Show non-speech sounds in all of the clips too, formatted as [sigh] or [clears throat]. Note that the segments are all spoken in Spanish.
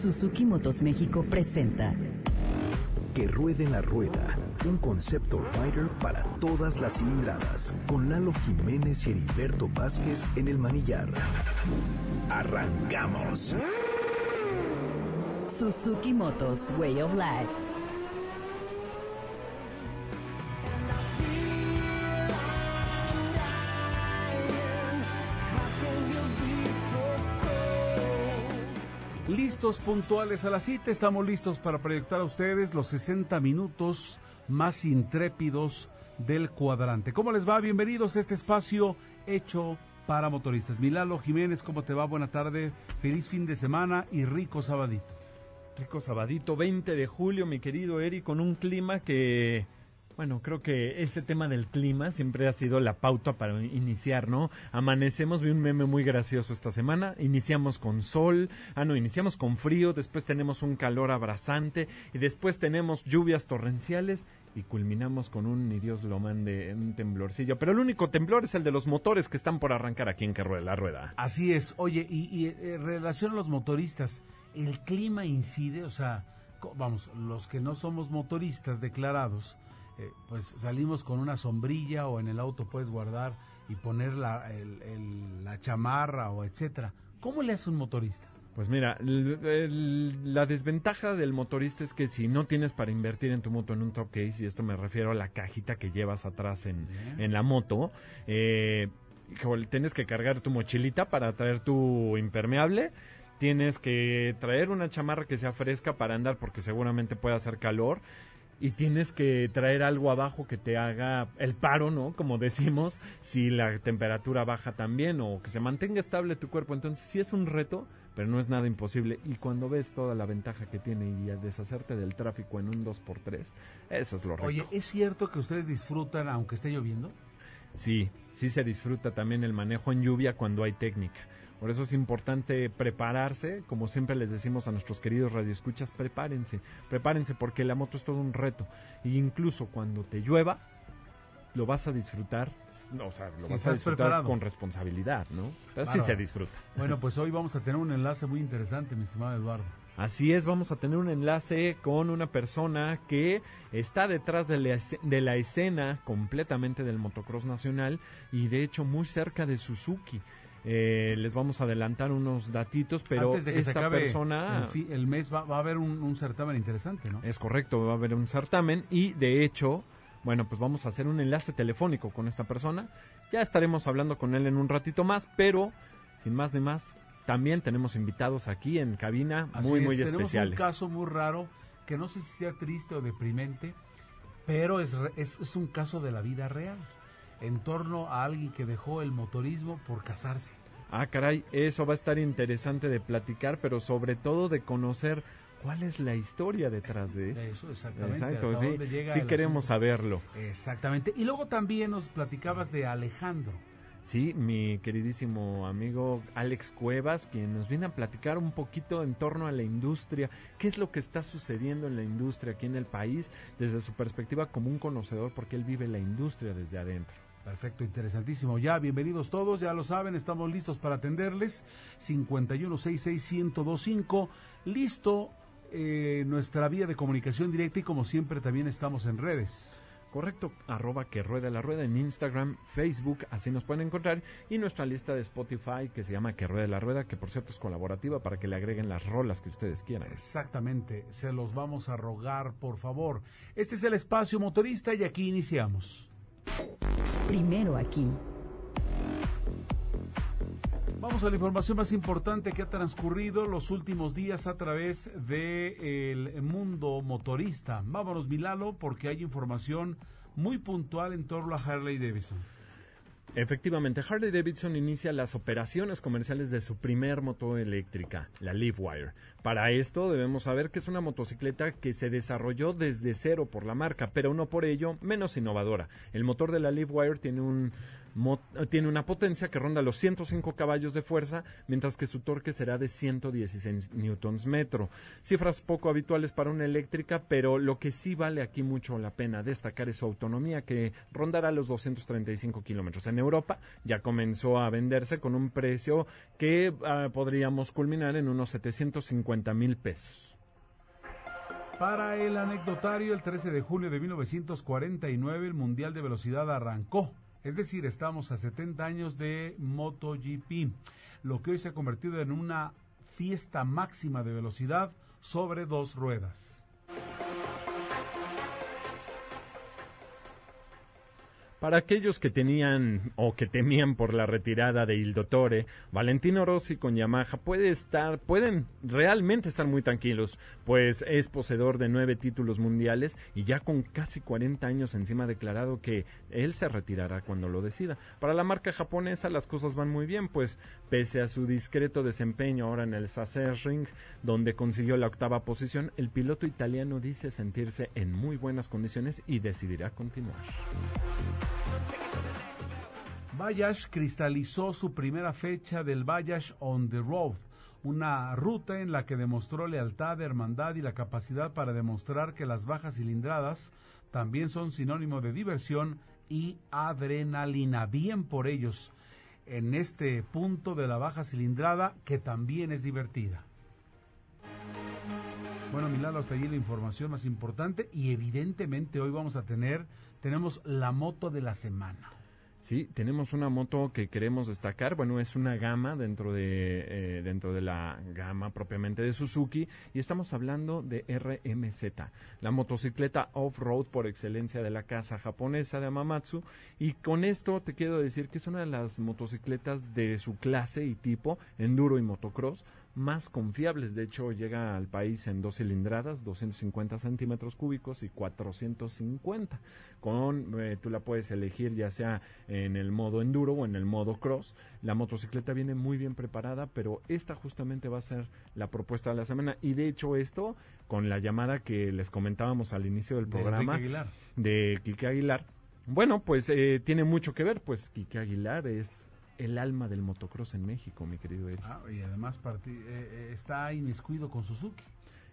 Suzuki Motos México presenta Que ruede la rueda, un concepto rider para todas las cilindradas, con Lalo Jiménez y Heriberto Vázquez en el manillar. ¡Arrancamos! Suzuki Motos Way of Life. Listos puntuales a la cita, estamos listos para proyectar a ustedes los 60 minutos más intrépidos del cuadrante. ¿Cómo les va? Bienvenidos a este espacio hecho para motoristas. Milalo Jiménez, ¿cómo te va? Buena tarde, feliz fin de semana y rico sabadito. Rico sabadito, 20 de julio, mi querido Eri, con un clima que bueno, creo que ese tema del clima siempre ha sido la pauta para iniciar, ¿no? Amanecemos, vi un meme muy gracioso esta semana, iniciamos con sol, ah no, iniciamos con frío, después tenemos un calor abrasante y después tenemos lluvias torrenciales y culminamos con un, ni Dios lo mande, un temblorcillo. Pero el único temblor es el de los motores que están por arrancar aquí en que rueda la rueda. Así es, oye, y, y eh, en relación a los motoristas, ¿el clima incide? O sea, vamos, los que no somos motoristas declarados, eh, pues salimos con una sombrilla o en el auto puedes guardar y poner la, el- el- la chamarra o etcétera. ¿Cómo le hace un motorista? Pues mira, el- el- la desventaja del motorista es que si no tienes para invertir en tu moto en un top case, y esto me refiero a la cajita que llevas atrás en, en la moto, eh, tienes que cargar tu mochilita para traer tu impermeable, tienes que traer una chamarra que sea fresca para andar porque seguramente puede hacer calor. Y tienes que traer algo abajo que te haga el paro, ¿no? Como decimos, si la temperatura baja también o que se mantenga estable tu cuerpo. Entonces sí es un reto, pero no es nada imposible. Y cuando ves toda la ventaja que tiene y a deshacerte del tráfico en un 2x3, eso es lo rico. Oye, ¿es cierto que ustedes disfrutan aunque esté lloviendo? Sí, sí se disfruta también el manejo en lluvia cuando hay técnica. Por eso es importante prepararse, como siempre les decimos a nuestros queridos radioescuchas, prepárense, prepárense porque la moto es todo un reto. E incluso cuando te llueva, lo vas a disfrutar, o sea, lo vas a disfrutar preparado. con responsabilidad, ¿no? Pero sí se disfruta. Bueno, pues hoy vamos a tener un enlace muy interesante, mi estimado Eduardo. Así es, vamos a tener un enlace con una persona que está detrás de la, esce- de la escena completamente del motocross nacional y de hecho muy cerca de Suzuki. Eh, les vamos a adelantar unos datitos, pero Antes de que se esta acabe persona... el, fi- el mes va, va a haber un, un certamen interesante, ¿no? Es correcto, va a haber un certamen y de hecho, bueno, pues vamos a hacer un enlace telefónico con esta persona. Ya estaremos hablando con él en un ratito más, pero sin más ni más, también tenemos invitados aquí en cabina Así muy, es, muy tenemos especiales. un caso muy raro que no sé si sea triste o deprimente, pero es, es, es un caso de la vida real en torno a alguien que dejó el motorismo por casarse. Ah, caray, eso va a estar interesante de platicar, pero sobre todo de conocer cuál es la historia detrás de esto. Eso, exactamente. Exacto, sí, queremos asunto. saberlo. Exactamente. Y luego también nos platicabas de Alejandro. Sí, mi queridísimo amigo Alex Cuevas, quien nos viene a platicar un poquito en torno a la industria, qué es lo que está sucediendo en la industria aquí en el país, desde su perspectiva como un conocedor, porque él vive la industria desde adentro. Perfecto, interesantísimo. Ya, bienvenidos todos, ya lo saben, estamos listos para atenderles. 5166-1025. Listo eh, nuestra vía de comunicación directa y como siempre también estamos en redes. Correcto, arroba que rueda la rueda en Instagram, Facebook, así nos pueden encontrar, y nuestra lista de Spotify que se llama Que rueda la rueda, que por cierto es colaborativa para que le agreguen las rolas que ustedes quieran. Exactamente, se los vamos a rogar, por favor. Este es el espacio motorista y aquí iniciamos. Primero aquí. Vamos a la información más importante que ha transcurrido los últimos días a través del mundo motorista. Vámonos, Milalo, porque hay información muy puntual en torno a Harley Davidson. Efectivamente, Harley Davidson inicia las operaciones comerciales de su primer moto eléctrica, la Livewire, Para esto debemos saber que es una motocicleta que se desarrolló desde cero por la marca, pero no por ello menos innovadora. El motor de la Livewire tiene un tiene una potencia que ronda los 105 caballos de fuerza, mientras que su torque será de 116 newtons metro. Cifras poco habituales para una eléctrica, pero lo que sí vale aquí mucho la pena destacar es su autonomía, que rondará los 235 kilómetros. En Europa ya comenzó a venderse con un precio que ah, podríamos culminar en unos 750 mil pesos. Para el anecdotario, el 13 de julio de 1949 el Mundial de Velocidad arrancó es decir, estamos a 70 años de MotoGP, lo que hoy se ha convertido en una fiesta máxima de velocidad sobre dos ruedas. Para aquellos que tenían o que temían por la retirada de Il Dottore, Valentino Rossi con Yamaha puede estar, pueden realmente estar muy tranquilos, pues es poseedor de nueve títulos mundiales y ya con casi 40 años encima ha declarado que él se retirará cuando lo decida. Para la marca japonesa las cosas van muy bien, pues pese a su discreto desempeño ahora en el Ring, donde consiguió la octava posición, el piloto italiano dice sentirse en muy buenas condiciones y decidirá continuar. Bayash cristalizó su primera fecha del Bayash on the Road, una ruta en la que demostró lealtad, hermandad y la capacidad para demostrar que las bajas cilindradas también son sinónimo de diversión y adrenalina. Bien por ellos en este punto de la baja cilindrada que también es divertida. Bueno, Milano, hasta allí la información más importante y evidentemente hoy vamos a tener, tenemos la moto de la semana. Sí, tenemos una moto que queremos destacar. Bueno, es una gama dentro de eh, dentro de la gama propiamente de Suzuki y estamos hablando de RMZ, la motocicleta off-road por excelencia de la casa japonesa de Amamatsu. Y con esto te quiero decir que es una de las motocicletas de su clase y tipo enduro y motocross más confiables. De hecho, llega al país en dos cilindradas, 250 centímetros cúbicos y 450. Con, eh, tú la puedes elegir ya sea en el modo enduro o en el modo cross. La motocicleta viene muy bien preparada, pero esta justamente va a ser la propuesta de la semana. Y de hecho esto, con la llamada que les comentábamos al inicio del programa Aguilar. de Quique Aguilar, bueno, pues eh, tiene mucho que ver, pues Quique Aguilar es el alma del motocross en México, mi querido Eric. Ah, y además eh, eh, está inmiscuido con Suzuki.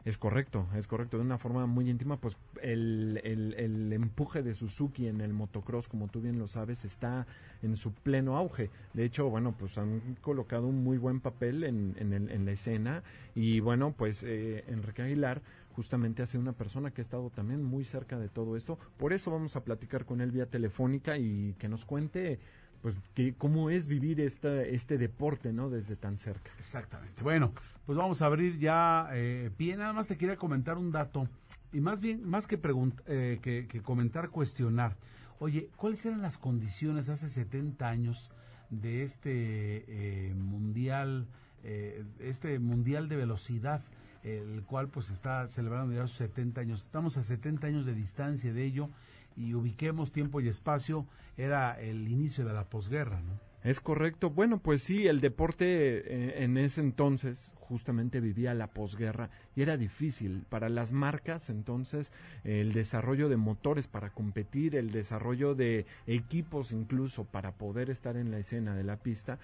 Es correcto, es correcto. De una forma muy íntima, pues el, el, empuje de Suzuki en el motocross, como tú bien lo sabes, está en su pleno auge. De hecho, bueno, pues han colocado un muy buen papel en, en, en la escena. Y bueno, pues eh, Enrique Aguilar justamente ha sido una persona que ha estado también muy cerca de todo esto. Por eso vamos a platicar con él vía telefónica y que nos cuente pues que cómo es vivir esta, este deporte, ¿no? Desde tan cerca. Exactamente. Bueno, pues vamos a abrir ya eh, pie. Nada más te quería comentar un dato y más bien, más que, eh, que, comentar, cuestionar. Oye, ¿cuáles eran las condiciones hace 70 años de este eh, mundial, eh, este mundial de velocidad? el cual pues está celebrando ya sus 70 años. Estamos a 70 años de distancia de ello y ubiquemos tiempo y espacio, era el inicio de la posguerra, ¿no? Es correcto. Bueno, pues sí, el deporte eh, en ese entonces justamente vivía la posguerra y era difícil para las marcas entonces el desarrollo de motores para competir, el desarrollo de equipos incluso para poder estar en la escena de la pista,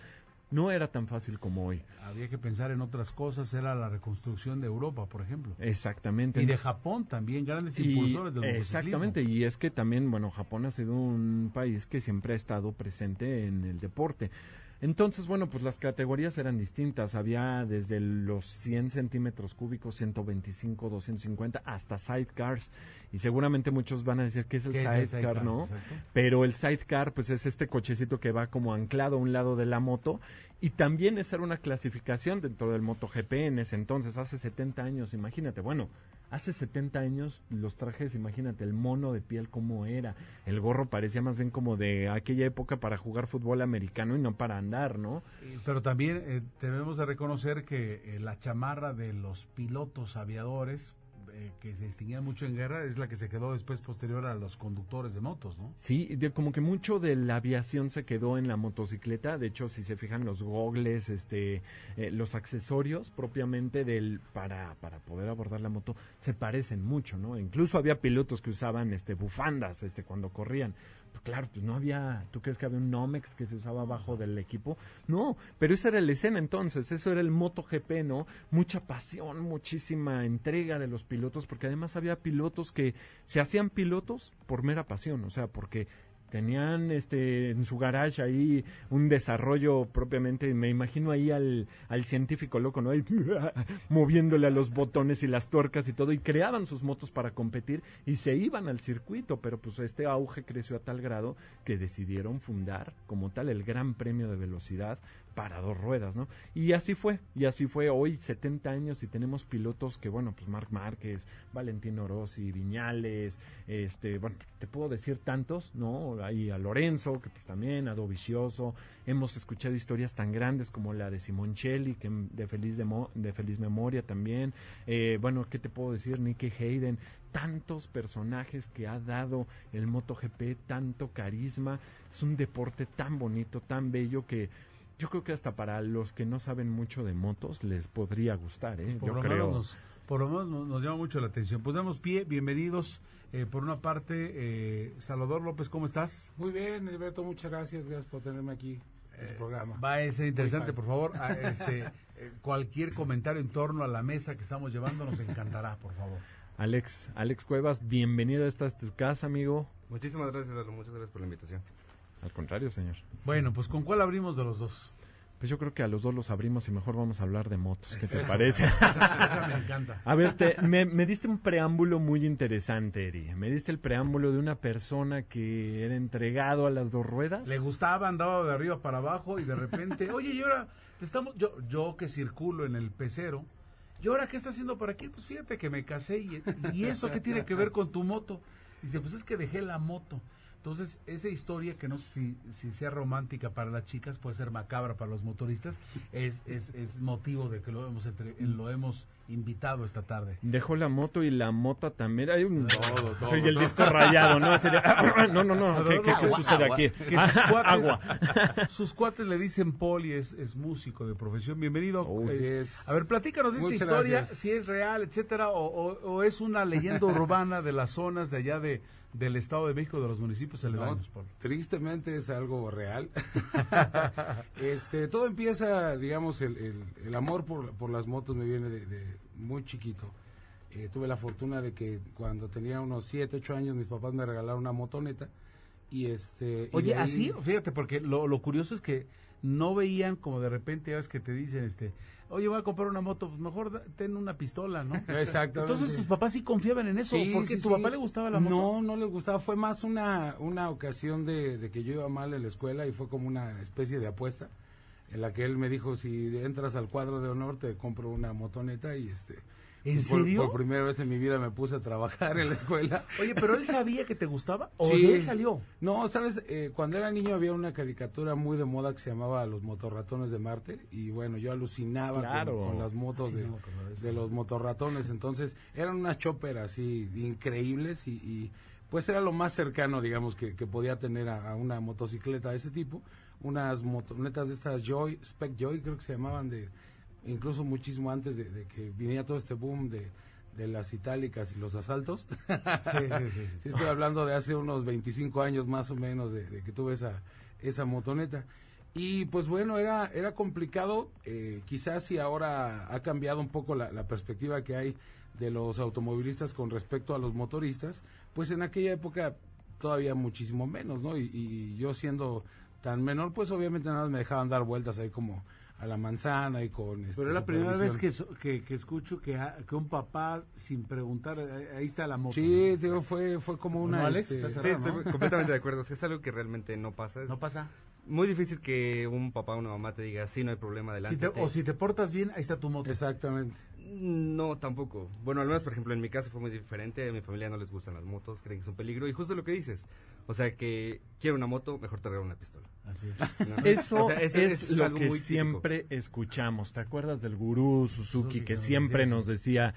no era tan fácil como hoy. Había que pensar en otras cosas, era la reconstrucción de Europa, por ejemplo. Exactamente. Y de Japón también, grandes impulsores del Exactamente, y es que también, bueno, Japón ha sido un país que siempre ha estado presente en el deporte. Entonces, bueno, pues las categorías eran distintas. Había desde los 100 centímetros cúbicos, 125, 250, hasta sidecars. Y seguramente muchos van a decir que es el sidecar, ¿no? Pero el sidecar, pues es este cochecito que va como anclado a un lado de la moto y también esa era una clasificación dentro del MotoGP en ese entonces, hace 70 años, imagínate, bueno, hace 70 años los trajes, imagínate, el mono de piel como era, el gorro parecía más bien como de aquella época para jugar fútbol americano y no para andar, ¿no? Pero también eh, debemos de reconocer que eh, la chamarra de los pilotos aviadores, eh, que se distinguía mucho en guerra es la que se quedó después posterior a los conductores de motos, ¿no? Sí, como que mucho de la aviación se quedó en la motocicleta. De hecho, si se fijan los gogles, este, eh, los accesorios propiamente del para para poder abordar la moto se parecen mucho, ¿no? Incluso había pilotos que usaban este bufandas, este, cuando corrían. Pues claro, pues no había, ¿tú crees que había un Nomex que se usaba abajo del equipo? No, pero esa era la escena entonces, eso era el MotoGP, ¿no? Mucha pasión, muchísima entrega de los pilotos, porque además había pilotos que se hacían pilotos por mera pasión, o sea, porque tenían este en su garage ahí un desarrollo propiamente me imagino ahí al, al científico loco no [laughs] moviéndole a los botones y las tuercas y todo y creaban sus motos para competir y se iban al circuito pero pues este auge creció a tal grado que decidieron fundar como tal el Gran Premio de Velocidad para dos ruedas, ¿no? Y así fue, y así fue hoy 70 años y tenemos pilotos que, bueno, pues Marc Márquez, Valentino Rossi, Viñales, este, bueno, te puedo decir tantos, ¿no? Ahí a Lorenzo, que pues también, a Dovicioso, hemos escuchado historias tan grandes como la de Simoncelli, que de feliz, de, de feliz memoria también, eh, bueno, ¿qué te puedo decir? Nicky Hayden, tantos personajes que ha dado el MotoGP, tanto carisma, es un deporte tan bonito, tan bello que yo creo que hasta para los que no saben mucho de motos les podría gustar, ¿eh? Por yo lo creo. menos nos- por lo menos nos, nos llama mucho la atención. Pues damos pie, bienvenidos. Eh, por una parte, eh, Salvador López, ¿cómo estás? Muy bien, Alberto, muchas gracias. Gracias por tenerme aquí en su programa. Va a ser interesante, por favor. Ah, [laughs] este, eh, cualquier comentario en torno a la mesa que estamos llevando nos encantará, por favor. Alex, Alex Cuevas, bienvenido a esta tu casa, amigo. Muchísimas gracias, Lalo. Muchas gracias por la invitación. Al contrario, señor. Bueno, pues ¿con cuál abrimos de los dos? Pues yo creo que a los dos los abrimos y mejor vamos a hablar de motos. ¿Qué te parece? Esa, esa me encanta. A ver, te- me, me diste un preámbulo muy interesante, Eri. Me diste el preámbulo de una persona que era entregado a las dos ruedas. Le gustaba, andaba de arriba para abajo y de repente, [laughs] oye, y ahora te estamos, yo, yo que circulo en el pecero, ¿y ahora qué está haciendo por aquí? Pues fíjate que me casé y, y eso qué tiene que ver con tu moto. Dice, pues es que dejé la moto. Entonces, esa historia que no sé si, si sea romántica para las chicas, puede ser macabra para los motoristas, es, es, es motivo de que lo hemos, entre- lo hemos invitado esta tarde. Dejó la moto y la mota también. Hay un... Todo, todo, [laughs] Soy el disco rayado, ¿no? Sería- No, no, no. ¿Qué, qué- qué Agua, sucede agua. aquí? Que sus cuates, Agua. [laughs] sus cuates le dicen Poli, es, es músico de profesión. Bienvenido. Oh, Eh. A ver, platícanos de esta historia, gracias. si es real, etcétera, o, o- o es una leyenda [laughs] urbana de las zonas de allá de del Estado de México, de los municipios aledaños, No, tristemente es algo real. [laughs] [laughs] este, todo empieza, digamos, el, el- el amor por, por las motos me viene de, de muy chiquito. Eh, tuve la fortuna de que cuando tenía unos 7, 8 años mis papás me regalaron una motoneta y este Oye, ahí- así, fíjate, porque lo, lo curioso es que no veían como de repente, ya ves que te dicen, este, oye, voy a comprar una moto, pues mejor ten una pistola, ¿no? Exactamente. Entonces tus papás sí confiaban en eso, Sí, porque sí, tu sí. papá le gustaba la moto. No, no les gustaba. Fue más una, una ocasión de, de que yo iba mal en la escuela y fue como una especie de apuesta en la que él me dijo si entras al cuadro de honor te compro una motoneta y este. ¿En y por, serio? Por primera vez en mi vida me puse a trabajar en la escuela. Oye, pero él sabía que te gustaba o Sí. de él salió. No, sabes, Eh, cuando era niño había una caricatura muy de moda que se llamaba Los motorratones de Marte y bueno, yo alucinaba con- Claro. con, las motos Sí, de, no, de los motorratones. Entonces eran unas chopper así increíbles y, y, pues era lo más cercano, digamos, que, que podía tener a, a una motocicleta de ese tipo. Unas motonetas de estas Joy, Spec Joy creo que se llamaban de incluso muchísimo antes de, de que viniera todo este boom de, de las itálicas y los asaltos. Sí, sí, sí, sí. [laughs] Sí, estoy hablando de hace unos 25 años más o menos de, de que tuve esa, esa motoneta. Y pues bueno, era, era complicado. eh, quizás si ahora ha cambiado un poco la, la perspectiva que hay de los automovilistas con respecto a los motoristas, pues en aquella época todavía muchísimo menos, ¿no? Y, y yo siendo tan menor, pues obviamente nada más me dejaban dar vueltas ahí como a la manzana y con... este, Pero es la primera vez que, so- que, que escucho que, a- que un papá, sin preguntar, eh, ahí está la moto. Sí, digo, fue, fue como una... ¿No, Alex? este, ¿Estás Sí, cerrado, estoy no? completamente de acuerdo. Es algo que realmente no pasa. Es No pasa. Muy difícil que un papá o una mamá te diga, sí, no hay problema, Si adelante. te- o si te portas bien, ahí está tu moto. Exactamente. No, tampoco. Bueno, al menos, por ejemplo, en mi caso fue muy diferente. A mi familia no les gustan las motos, creen que es un peligro. Y justo lo que dices. O sea, que quiero una moto, mejor te regalo una pistola. Así es. [laughs] ¿no? Eso O sea, eso es, lo algo que muy típico. siempre escuchamos. ¿Te acuerdas del gurú Suzuki Suzuki, que siempre nos decía,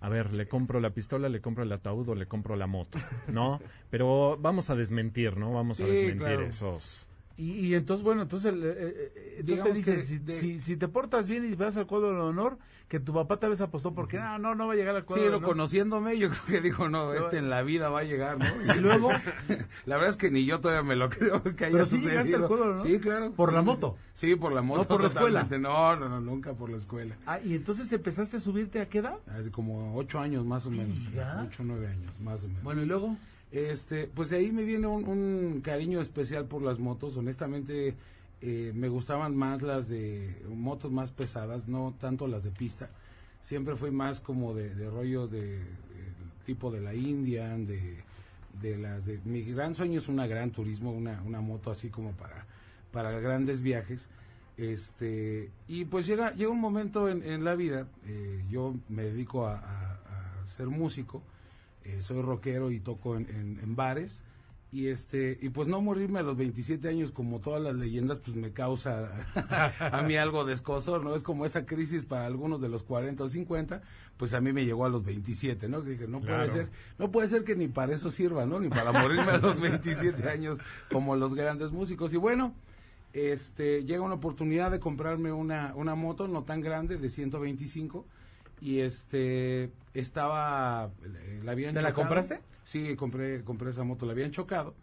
A ver, le compro la pistola, le compro el ataúd o le compro la moto, ¿no? [laughs] Pero vamos a desmentir, ¿no? Vamos a Sí, desmentir claro. esos... Y, y entonces, bueno, entonces, eh, eh, eh, entonces te dices, si, de- si, si te portas bien y vas al cuadro de honor, que tu papá tal vez apostó porque, no, no, no va a llegar al cuadro Sí, de honor. conociéndome, yo creo que dijo, no, este en la vida va a llegar, ¿no? [laughs] Y luego, [laughs] La verdad es que ni yo todavía me lo [laughs] creo que haya Pero sí sucedido. llegaste al cuadro, ¿no? Sí, claro. ¿Por Sí, la sí, moto? Sí, por la moto. No por la escuela. No, no, no, nunca por la escuela. ah, y entonces empezaste a subirte a qué edad? Hace como ocho años más o menos. ¿Ya? Ocho, nueve años más o menos. Bueno, y luego, Este, pues de ahí me viene un, cariño especial por las motos. Honestamente, eh, me gustaban más las de motos más pesadas, no tanto las de pista. Siempre fui más como de, de rollos de, tipo de la Indian, de, de las de... Mi gran sueño es una gran turismo, una, una moto así como para, para grandes viajes. Este, y pues llega, llega un momento en, la vida, eh, yo me dedico a ser músico, eh, soy rockero y toco en, en- en bares. Y este y pues no morirme a los 27 años como todas las leyendas pues me causa [laughs] a mí algo de escosor no es como esa crisis para algunos de los 40 o 50 pues a mí me llegó a los 27 no que dije no Claro. puede ser no puede ser que ni para eso sirva no ni para morirme a los [laughs] 27 años como los grandes músicos. Y bueno este llega una oportunidad de comprarme una una moto no tan grande de 125 y este estaba eh, la habían ¿Te la compraste? Sí, compré, compré esa moto, la habían chocado.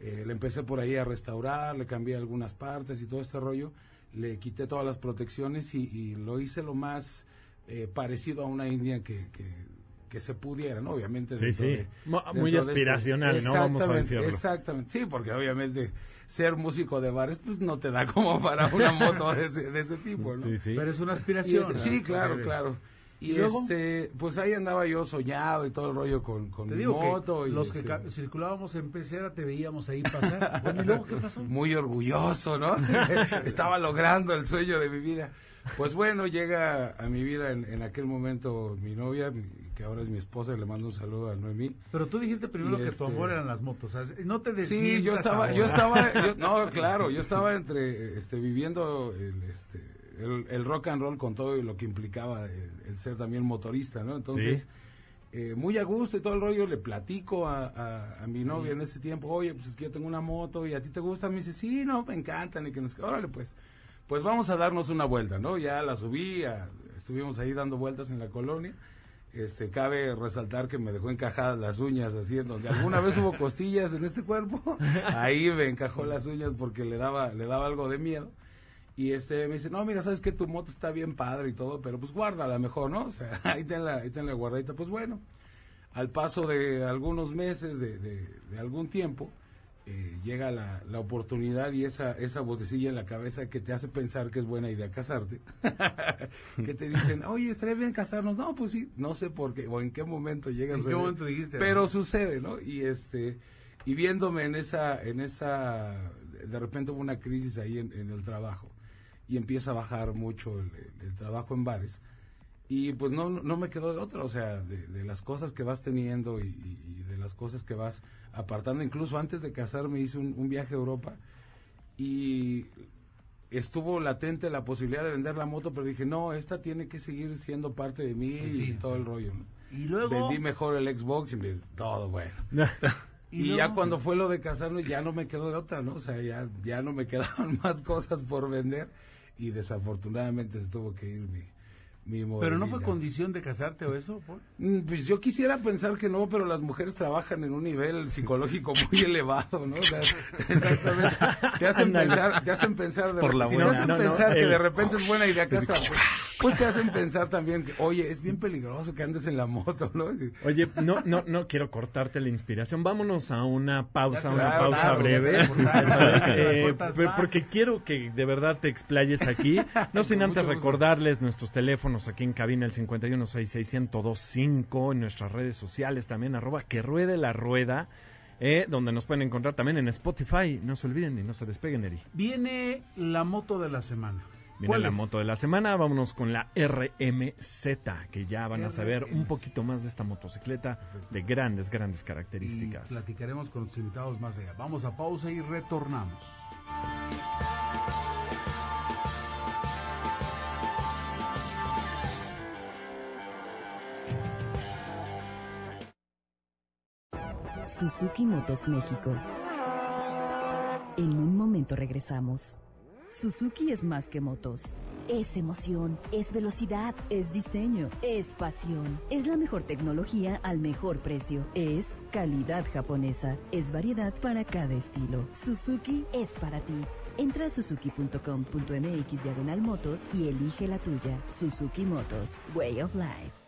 Eh, le empecé por ahí a restaurar, le cambié algunas partes y todo este rollo. Le quité todas las protecciones y, y lo hice lo más eh, parecido a una India que, que, que se pudiera, ¿no? Obviamente. Sí, dentro sí. de- muy de aspiracional, ¿no? Vamos a Exactamente, decirlo. Exactamente, sí, porque obviamente ser músico de bares pues no te da como para una moto de ese, de ese tipo, ¿no? Sí, sí. pero es una Y aspiración. sí, claro, claro. Y, ¿Y luego? este, pues ahí andaba yo soñado y todo el rollo con, con Te mi digo moto. que y los que este, circulábamos en pecera te veíamos ahí pasar. [laughs] Bueno, ¿y luego qué pasó? muy orgulloso, ¿no? [laughs] Estaba logrando el sueño de mi vida. Pues bueno, llega a mi vida en, en aquel momento mi novia, mi- que ahora es mi esposa, y le mando un saludo a Noemí. Pero tú dijiste primero Y que tu este- amor eran las motos. o sea, no te Sí, yo estaba, yo estaba, yo- [laughs] no, claro, yo estaba entre, este, viviendo el, este, el, el rock and roll con todo y lo que implicaba el, el ser también motorista, ¿no? Entonces, eh, muy a gusto y todo el rollo, le platico a, a, a mi novia en ese tiempo, oye, pues es que yo tengo una moto y a ti te gusta, me dice, sí, no, me encantan y que nos, órale, pues, pues vamos a darnos una vuelta, ¿no? Ya la subí, a- estuvimos ahí dando vueltas en la colonia. Este, cabe resaltar que me dejó encajadas las uñas así en donde alguna vez hubo [laughs] costillas en este cuerpo, ahí me encajó las uñas porque le daba, le daba algo de miedo. Y este me dice, no, mira, sabes que tu moto está bien padre y todo, pero pues guárdala mejor, ¿no? [laughs] O sea, ahí tenla, ahí tenla guardadita. Pues bueno, al paso de algunos meses, de, de- de algún tiempo, eh, llega la, la oportunidad y esa, esa vocecilla en la cabeza que te hace pensar que es buena idea casarte. [laughs] que te [laughs] dicen, oye, estaría bien casarnos. No, pues sí, no sé por qué o en qué momento llega a ¿En qué suceder, momento dijiste? Pero sucede, ¿no? Y este y viéndome en esa en esa de repente hubo una crisis ahí en, en el trabajo y empieza a bajar mucho el, el- el trabajo en bares y pues no, no me quedó de otra, o sea, de, de las cosas que vas teniendo y, y- y de las cosas que vas apartando. Incluso antes de casarme hice un, un viaje a Europa y estuvo latente la posibilidad de vender la moto, pero dije, no, esta tiene que seguir siendo parte de mí y Sí, todo el rollo. ¿no? Y luego... Vendí mejor el Xbox y me, todo bueno. [laughs] Y [laughs] Y, luego- ya cuando fue lo de casarnos ya no me quedó de otra, ¿no? O sea, ya, ya no me [laughs] quedaban más cosas por vender y desafortunadamente se tuvo que ir mi, mi Pero no fue condición de casarte o eso, Paul? Mm, Pues yo quisiera pensar que no, pero las mujeres trabajan en un nivel psicológico muy [laughs] elevado, ¿no? O sea, [laughs] exactamente. Te hacen pensar, te hacen pensar de Por la si buena. hacen No, no, pensar que el- de repente es buena idea casar, pues, pues te hacen pensar también que, oye, es bien peligroso que andes en la moto, ¿no? Oye, [laughs] no, no, no quiero cortarte la inspiración. Vámonos a una pausa, una pausa claro, breve. Eh, más. porque quiero que de verdad te explayes aquí. No sin antes recordarles nuestros teléfonos aquí en cabina, el 5166125, en nuestras redes sociales también, arroba que ruede la rueda, eh, donde nos pueden encontrar también en Spotify. No se olviden y no se despeguen, Eri. Viene la moto de la semana. Viene ¿Cuál la es? moto de la semana, vámonos con la RMZ, que ya van a saber un poquito más de esta motocicleta de grandes, grandes Y características. platicaremos con los invitados más allá. Vamos a pausa y retornamos. Suzuki Motos México. En un momento regresamos. Suzuki es más que motos. Es emoción, es velocidad, es diseño, es pasión. Es la mejor tecnología al mejor precio. Es calidad japonesa. Es variedad para cada estilo. Suzuki es para ti. Entra a suzuki.com.mx diagonal motos y elige la tuya. Suzuki Motos, Way of Life.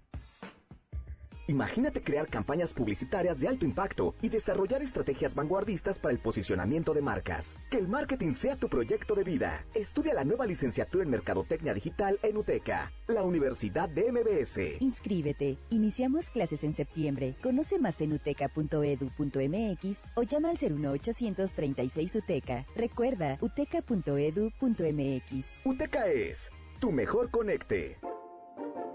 Imagínate crear campañas publicitarias de alto impacto y desarrollar estrategias vanguardistas para el posicionamiento de marcas. Que el marketing sea tu proyecto de vida. Estudia la nueva licenciatura en Mercadotecnia Digital en UTECA, la Universidad de MBS. Inscríbete. Iniciamos clases en septiembre. Conoce más en uteca.edu.mx o llama al 01836 UTECA. Recuerda, uteca.edu.mx. UTECA es tu mejor conecte.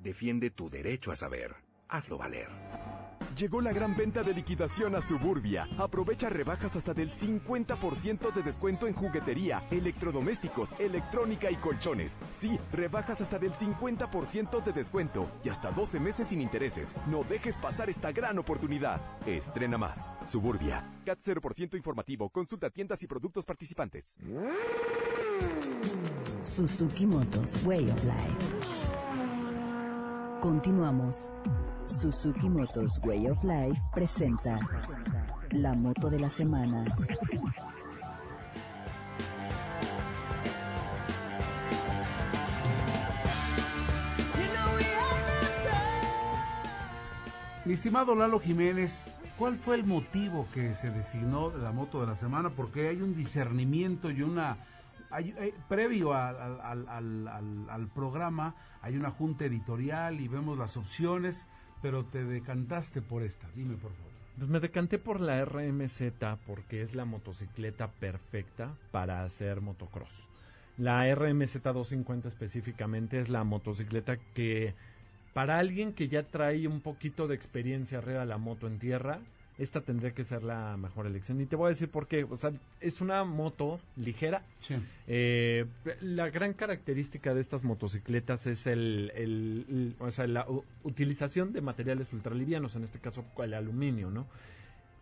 defiende tu derecho a saber. Hazlo valer. Llegó la gran venta de liquidación a Suburbia. Aprovecha rebajas hasta del 50% de descuento en juguetería, electrodomésticos, electrónica y colchones. Sí, rebajas hasta del 50% de descuento y hasta 12 meses sin intereses. No dejes pasar esta gran oportunidad. Estrena más. Suburbia. CAT 0% informativo. Consulta tiendas y productos participantes. Suzuki Motos, Way of Life. Continuamos. Suzuki Motors Way of Life presenta la moto de la semana. Mi estimado Lalo Jiménez, ¿cuál fue el motivo que se designó de la moto de la semana? Porque hay un discernimiento y una... previo al- al programa hay una junta editorial y vemos las opciones, pero te decantaste por esta. Dime, por favor. Pues me decanté por la RMZ porque es la motocicleta perfecta para hacer motocross. La RMZ 250 específicamente es la motocicleta que para alguien que ya trae un poquito de experiencia arriba de la moto en tierra, esta tendría que ser la mejor elección. Y te voy a decir por qué. O sea, es una moto ligera. Sí. Eh, la gran característica de estas motocicletas es el, el- el- o sea, la utilización de materiales ultralivianos, en este caso el aluminio, ¿no?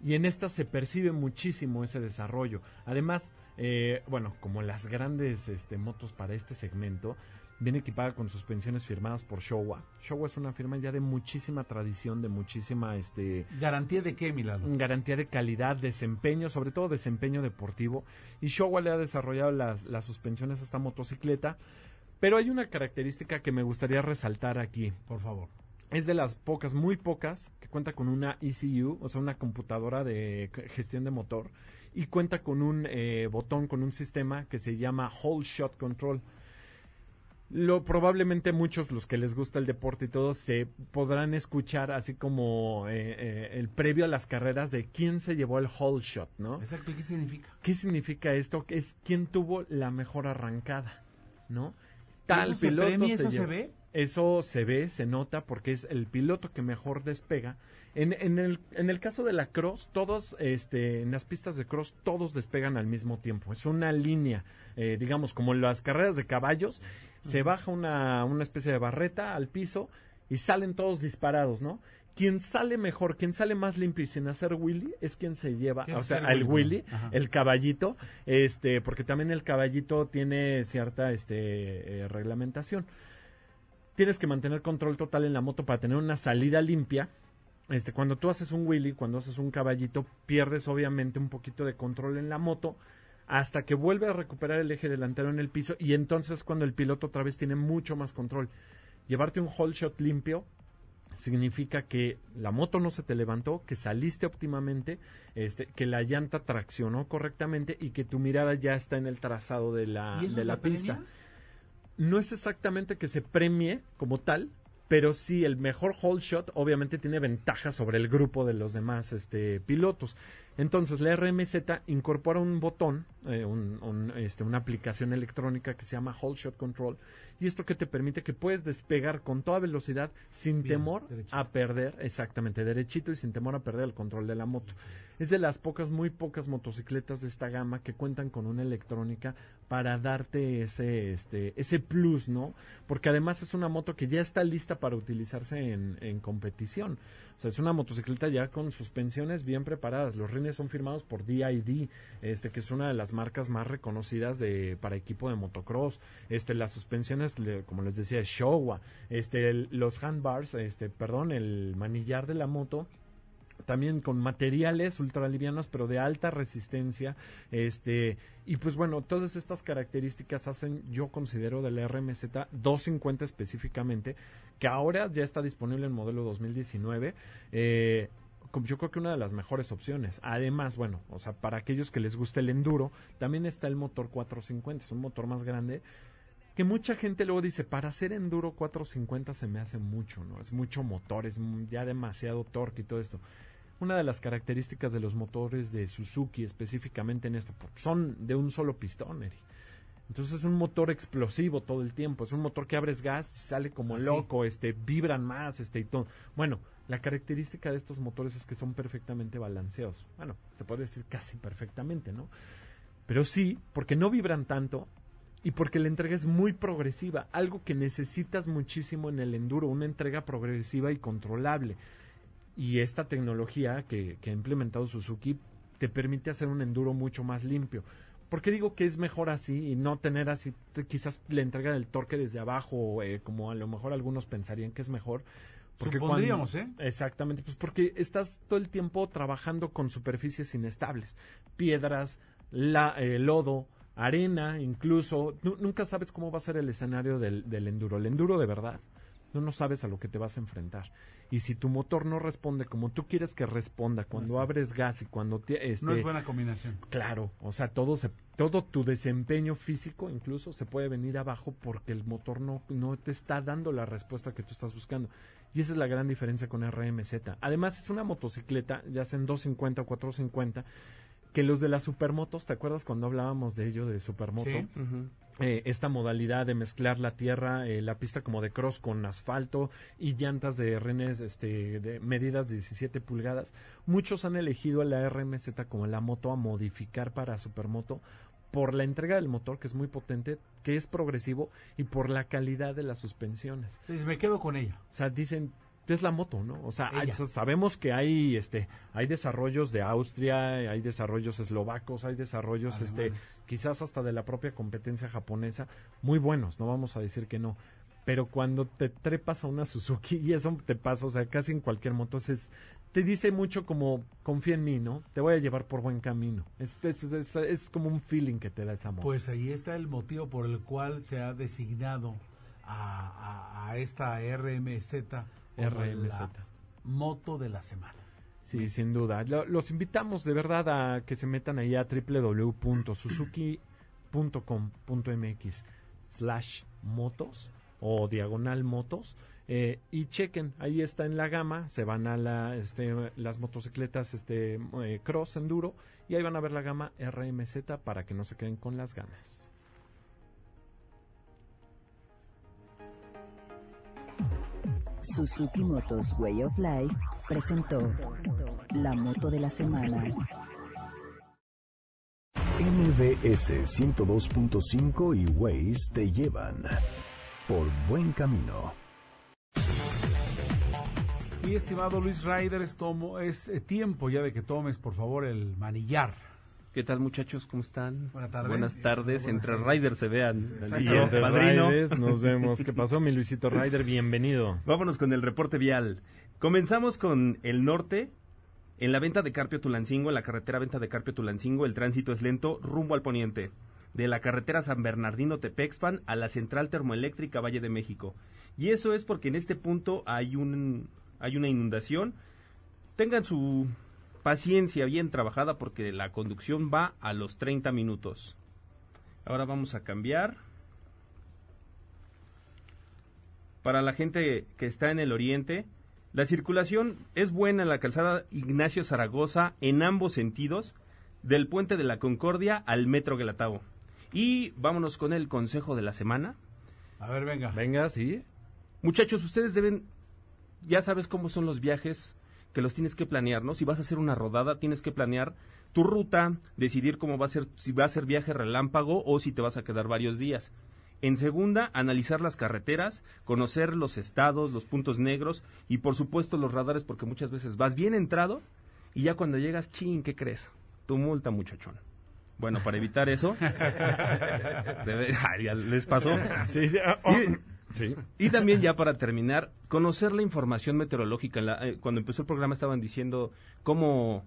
Y en esta se percibe muchísimo ese desarrollo. Además, eh, bueno, como las grandes este, motos para este segmento, viene equipada con suspensiones firmadas por Showa. Showa es una firma ya de muchísima tradición, de muchísima este, ¿Garantía de qué, Milano? garantía de calidad, desempeño, sobre todo desempeño deportivo. Y Showa le ha desarrollado las, las suspensiones a esta motocicleta. Pero hay una característica que me gustaría resaltar aquí. Por favor. Es de las pocas, muy pocas, que cuenta con una ECU, o sea, una computadora de gestión de motor, y cuenta con un eh, botón, con un sistema que se llama Whole Shot Control. Lo probablemente muchos los que les gusta el deporte y todo se podrán escuchar así como eh, eh, el previo a las carreras de quién se llevó el whole shot, ¿no? Exacto, ¿y qué significa? ¿Qué significa esto? Que es quién tuvo la mejor arrancada, ¿no? ¿Eso se premia, eso se ve? Eso se ve, se nota porque es el piloto que mejor despega. En, en, el, en el caso de la cross, todos, este, en las pistas de cross, todos despegan al mismo tiempo. Es una línea, eh, digamos, como en las carreras de caballos, se baja una, una especie de barreta al piso y salen todos disparados, ¿no? Quien sale mejor, quien sale más limpio y sin hacer Willy es quien se lleva, ¿Qué o sea, Willy? Willy, Ajá. el caballito, este, porque también el caballito tiene cierta, este, eh, reglamentación. Tienes que mantener control total en la moto para tener una salida limpia este, cuando tú haces un wheelie, cuando haces un caballito, pierdes obviamente un poquito de control en la moto hasta que vuelve a recuperar el eje delantero en el piso y entonces cuando el piloto otra vez tiene mucho más control. Llevarte un whole shot limpio significa que la moto no se te levantó, que saliste óptimamente, este, que la llanta traccionó correctamente y que tu mirada ya está en el trazado de la, ¿Y eso de la pista. premia? No es exactamente que se premie como tal, pero sí el mejor whole shot obviamente tiene ventaja sobre el grupo de los demás este, pilotos. Entonces la RMZ incorpora un botón, eh, un- un, este, una aplicación electrónica que se llama Whole Shot Control y esto que te permite que puedes despegar con toda velocidad sin Bien, temor derechito. a perder, exactamente, derechito y sin temor a perder el control de la moto. Es de las pocas, muy pocas motocicletas de esta gama que cuentan con una electrónica para darte ese, este, ese plus, ¿no? Porque además es una moto que ya está lista para utilizarse en, en competición. O sea, es una motocicleta ya con suspensiones bien preparadas. Los rines son firmados por DID, este, que es una de las marcas más reconocidas de, para equipo de motocross. Este, las suspensiones, como les decía, Showa. Este, los handbars, este, perdón, el manillar de la moto también con materiales ultralivianos pero de alta resistencia este y pues bueno todas estas características hacen yo considero de la RMZ 250 específicamente que ahora ya está disponible en modelo 2019 eh, yo creo que una de las mejores opciones. Además, bueno, o sea, para aquellos que les gusta el enduro, también está el motor 450, es un motor más grande que mucha gente luego dice, para hacer enduro 450 se me hace mucho, ¿no? Es mucho motor, es ya demasiado torque y todo esto. Una de las características de los motores de Suzuki específicamente en esto, son de un solo pistón, Eri. Entonces es un motor explosivo todo el tiempo, es un motor que abres gas y sale como Así. loco, este, vibran más, este y todo. Bueno, la característica de estos motores es que son perfectamente balanceados. Bueno, se puede decir casi perfectamente, ¿no? Pero sí, porque no vibran tanto y porque la entrega es muy progresiva, algo que necesitas muchísimo en el enduro, una entrega progresiva y controlable. Y esta tecnología que, que ha implementado Suzuki te permite hacer un enduro mucho más limpio. ¿Por qué digo que es mejor así y no tener así quizás la entrega del torque desde abajo, eh, como a lo mejor algunos pensarían que es mejor? Supondríamos, ¿eh? Exactamente, pues porque estás todo el tiempo trabajando con superficies inestables, piedras, la, eh, lodo, arena, incluso. Nu- nunca sabes cómo va a ser el escenario del, del enduro. El enduro de verdad, tú no sabes a lo que te vas a enfrentar. Y si tu motor no responde como tú quieres que responda cuando abres gas y cuando te, este, No es buena combinación. Claro, o sea, todo se, todo tu desempeño físico incluso se puede venir abajo porque el motor no, no te está dando la respuesta que tú estás buscando. Y esa es la gran diferencia con RMZ. Además es una motocicleta, ya sea en 250 o 450, que los de las supermotos, ¿te acuerdas cuando hablábamos de ello de supermoto? Sí. Eh, esta modalidad de mezclar la tierra, eh, la pista como de cross con asfalto y llantas de renes este, de medidas de 17 pulgadas. Muchos han elegido la RMZ como la moto a modificar para supermoto por la entrega del motor que es muy potente, que es progresivo y por la calidad de las suspensiones. Entonces me quedo con ella. O sea, dicen, es la moto, ¿no? O sea, hay- sabemos que hay este hay desarrollos de Austria, hay desarrollos eslovacos, hay desarrollos este quizás hasta de la propia competencia japonesa, muy buenos, no vamos a decir que no. Pero cuando te trepas a una Suzuki y eso te pasa, o sea, casi en cualquier moto, es, te dice mucho como confía en mí, ¿no? Te voy a llevar por buen camino. Es, es, es- es como un feeling que te da esa moto. Pues ahí está el motivo por el cual se ha designado a, a- a esta RMZ RMZ. la moto de la semana. Sí, sin duda. Lo- los invitamos de verdad a que se metan ahí a www.suzuki.com.mx slash motos o diagonal motos eh, y chequen, ahí está en la gama, se van a la, este, las motocicletas este, eh, cross enduro y ahí van a ver la gama RMZ para que no se queden con las ganas. Suzuki Motos Way of Life presentó la moto de la semana. MBS 102.5 y Waze te llevan por buen camino. Mi estimado Luis Ryder, es, tomo, es eh, tiempo ya de que tomes, por favor, el manillar. ¿Qué tal muchachos? ¿Cómo están? Buenas tardes. Buenas tardes. Buenas Entre tardes. Riders se vean. Y entre padrino. riders nos vemos. ¿Qué pasó, mi Luisito [laughs] Rider? Bienvenido. Vámonos con el reporte vial. Comenzamos con el norte. En la venta de Carpio Tulancingo, en la carretera venta de Carpio Tulancingo, el tránsito es lento rumbo al poniente. De la carretera San Bernardino Tepexpan a la central termoeléctrica Valle de México. Y eso es porque en este punto hay un hay una inundación. Tengan su paciencia bien trabajada porque la conducción va a los 30 minutos. Ahora vamos a cambiar. Para la gente que está en el oriente, la circulación es buena en la calzada Ignacio Zaragoza en ambos sentidos, del puente de la Concordia al metro Guelatao. Y vámonos con el consejo de la semana. A ver, venga. Venga, sí. Muchachos, ustedes deben, ya sabes cómo son los viajes, que los tienes que planear, ¿no? Si vas a hacer una rodada, tienes que planear tu ruta, decidir cómo va a ser, si va a ser viaje relámpago o si te vas a quedar varios días. En segunda, analizar las carreteras, conocer los estados, los puntos negros y por supuesto los radares porque muchas veces vas bien entrado y ya cuando llegas, chin, ¿qué crees? Tu multa, muchachón. Bueno, para evitar eso, [laughs] [laughs] debe- [laughs] Ay, ya les pasó. Sí, sí, ah, oh. Y- Sí. y también ya para terminar, conocer la información meteorológica. La- eh, cuando empezó el programa estaban diciendo cómo,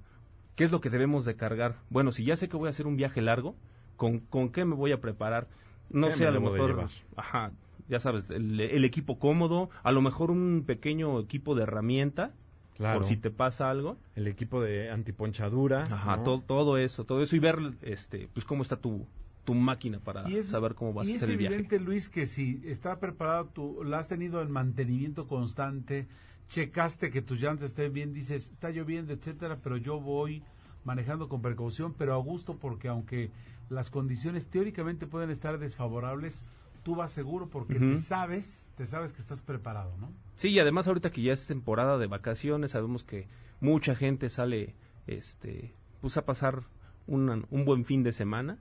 qué es lo que debemos de cargar. Bueno, si ya sé que voy a hacer un viaje largo, ¿con, con qué me voy a preparar? No ¿Qué sé, a lo mejor, ajá, ya sabes, el, el equipo cómodo, a lo mejor un pequeño equipo de herramienta, Claro. por si te pasa algo. El equipo de antiponchadura. Ajá, ¿no? todo, todo eso, todo eso y ver, este, pues cómo está tu, tu máquina para es- saber cómo vas a es hacer el viaje. evidente, Luis, que si está preparado, tú la has tenido en mantenimiento constante, checaste que tus llantas estén bien, dices, está lloviendo, etcétera, pero yo voy manejando con precaución, pero a gusto, porque aunque las condiciones teóricamente pueden estar desfavorables, tú vas seguro porque te sabes, te sabes que estás preparado, ¿no? Sí, y además ahorita que ya es temporada de vacaciones, sabemos que mucha gente sale, este, pues a pasar una- un buen fin de semana.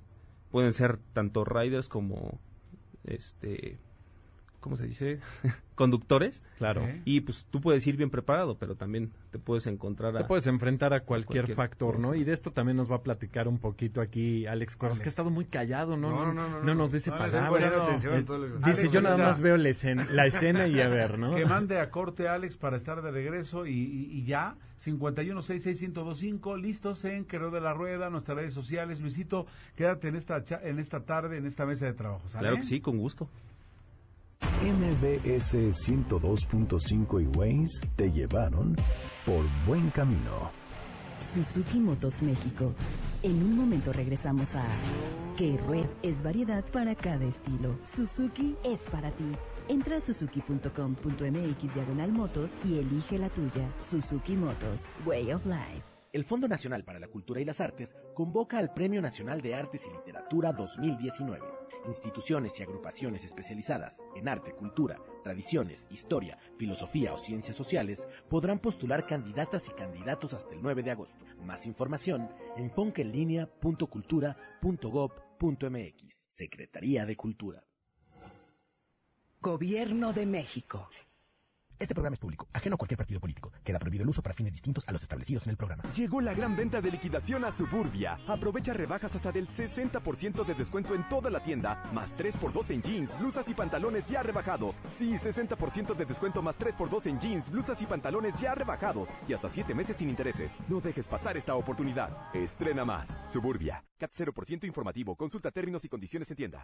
Pueden ser tanto riders como, este, ¿cómo se dice? [laughs] Conductores. Claro. Y pues tú puedes ir bien preparado, pero también te puedes encontrar a... Te puedes enfrentar a cualquier, cualquier factor, ¿no? Y de esto también nos va a platicar un poquito aquí Alex Cuevas, Alex. que ha estado muy callado, ¿no? No, No, no, no, no, no. nos dice No, palabra. no. Eh, Dice, Alex, yo nada más veo la escena, la escena y a ver, ¿no? Que mande a corte Alex para estar de regreso y, y- y ya, 5166125, listos en Quereo de la Rueda, nuestras redes sociales. Luisito, quédate en esta, cha- en esta tarde, en esta mesa de trabajo, ¿sale? Claro que sí, con gusto. MBS 102.5 y Waze te llevaron por buen camino. Suzuki Motos México. En un momento regresamos a Que Rued es variedad para cada estilo. Suzuki es para ti. Entra a suzuki.com.mx diagonal motos y elige la tuya. Suzuki Motos, Way of Life. El Fondo Nacional para la Cultura y las Artes convoca al Premio Nacional de Artes y Literatura 2019. Instituciones y agrupaciones especializadas en arte, cultura, tradiciones, historia, filosofía o ciencias sociales podrán postular candidatas y candidatos hasta el 9 de agosto. Más información en foncaenlinea.cultura.gov.mx. Secretaría de Cultura. Gobierno de México. Este programa es público, ajeno a cualquier partido político. Queda prohibido el uso para fines distintos a los establecidos en el programa. Llegó la gran venta de liquidación a Suburbia. Aprovecha rebajas hasta del 60% de descuento en toda la tienda, más 3x2 en jeans, blusas y pantalones ya rebajados. Sí, 60% de descuento más 3x2 en jeans, blusas y pantalones ya rebajados. Y hasta 7 meses sin intereses. No dejes pasar esta oportunidad. Estrena más. Suburbia. CAT 0% informativo. Consulta términos y condiciones en tienda.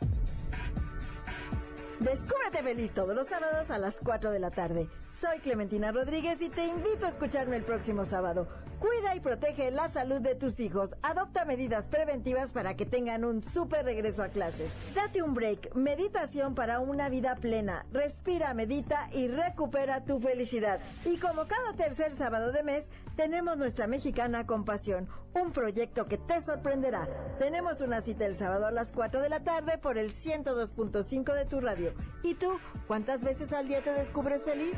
Descúbrete feliz todos los sábados a las 4 de la tarde. Soy Clementina Rodríguez y te invito a escucharme el próximo sábado. Cuida y protege la salud de tus hijos. Adopta medidas preventivas para que tengan un súper regreso a clases. Date un break. Meditación para una vida plena. Respira, medita y recupera tu felicidad. Y como cada tercer sábado de mes, tenemos nuestra mexicana compasión. Un proyecto que te sorprenderá. Tenemos una cita el sábado a las 4 de la tarde por el 102.5 de tu radio. ¿Y tú? ¿Cuántas veces al día te descubres feliz?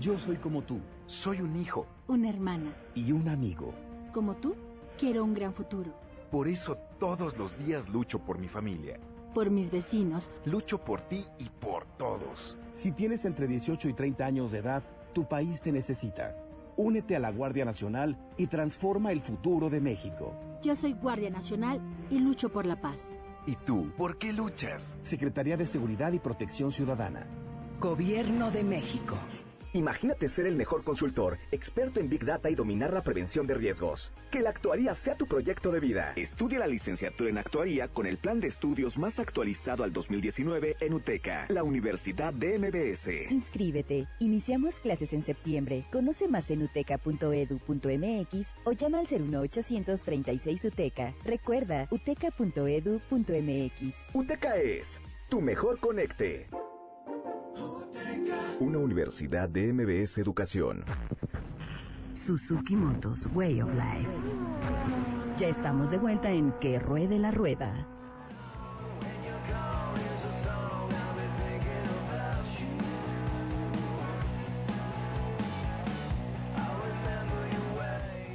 Yo soy como tú. Soy un hijo Una hermana. y un amigo. Como tú, quiero un gran futuro. Por eso todos los días lucho por mi familia. Por mis vecinos, Lucho por ti y por todos. Si tienes entre 18 y 30 años de edad, tu país te necesita. Únete a la Guardia Nacional y transforma el futuro de México. yo soy Guardia Nacional y lucho por la paz. ¿Y tú, por qué luchas? Secretaría de Seguridad y Protección Ciudadana. Gobierno de México. Imagínate ser el mejor consultor, experto en Big Data y dominar la prevención de riesgos. Que la actuaría sea tu proyecto de vida. Estudia la licenciatura en actuaría con el plan de estudios más actualizado al 2019 en UTECA, la Universidad de MBS. Inscríbete. Iniciamos clases en septiembre. Conoce más en uteca.edu.mx o llama al 01836 UTECA. Recuerda, uteca.edu.mx. UTECA es tu mejor conecte. Una universidad de MBS Educación. Suzuki Motos Way of Life. Ya estamos de vuelta en Que Ruede la Rueda.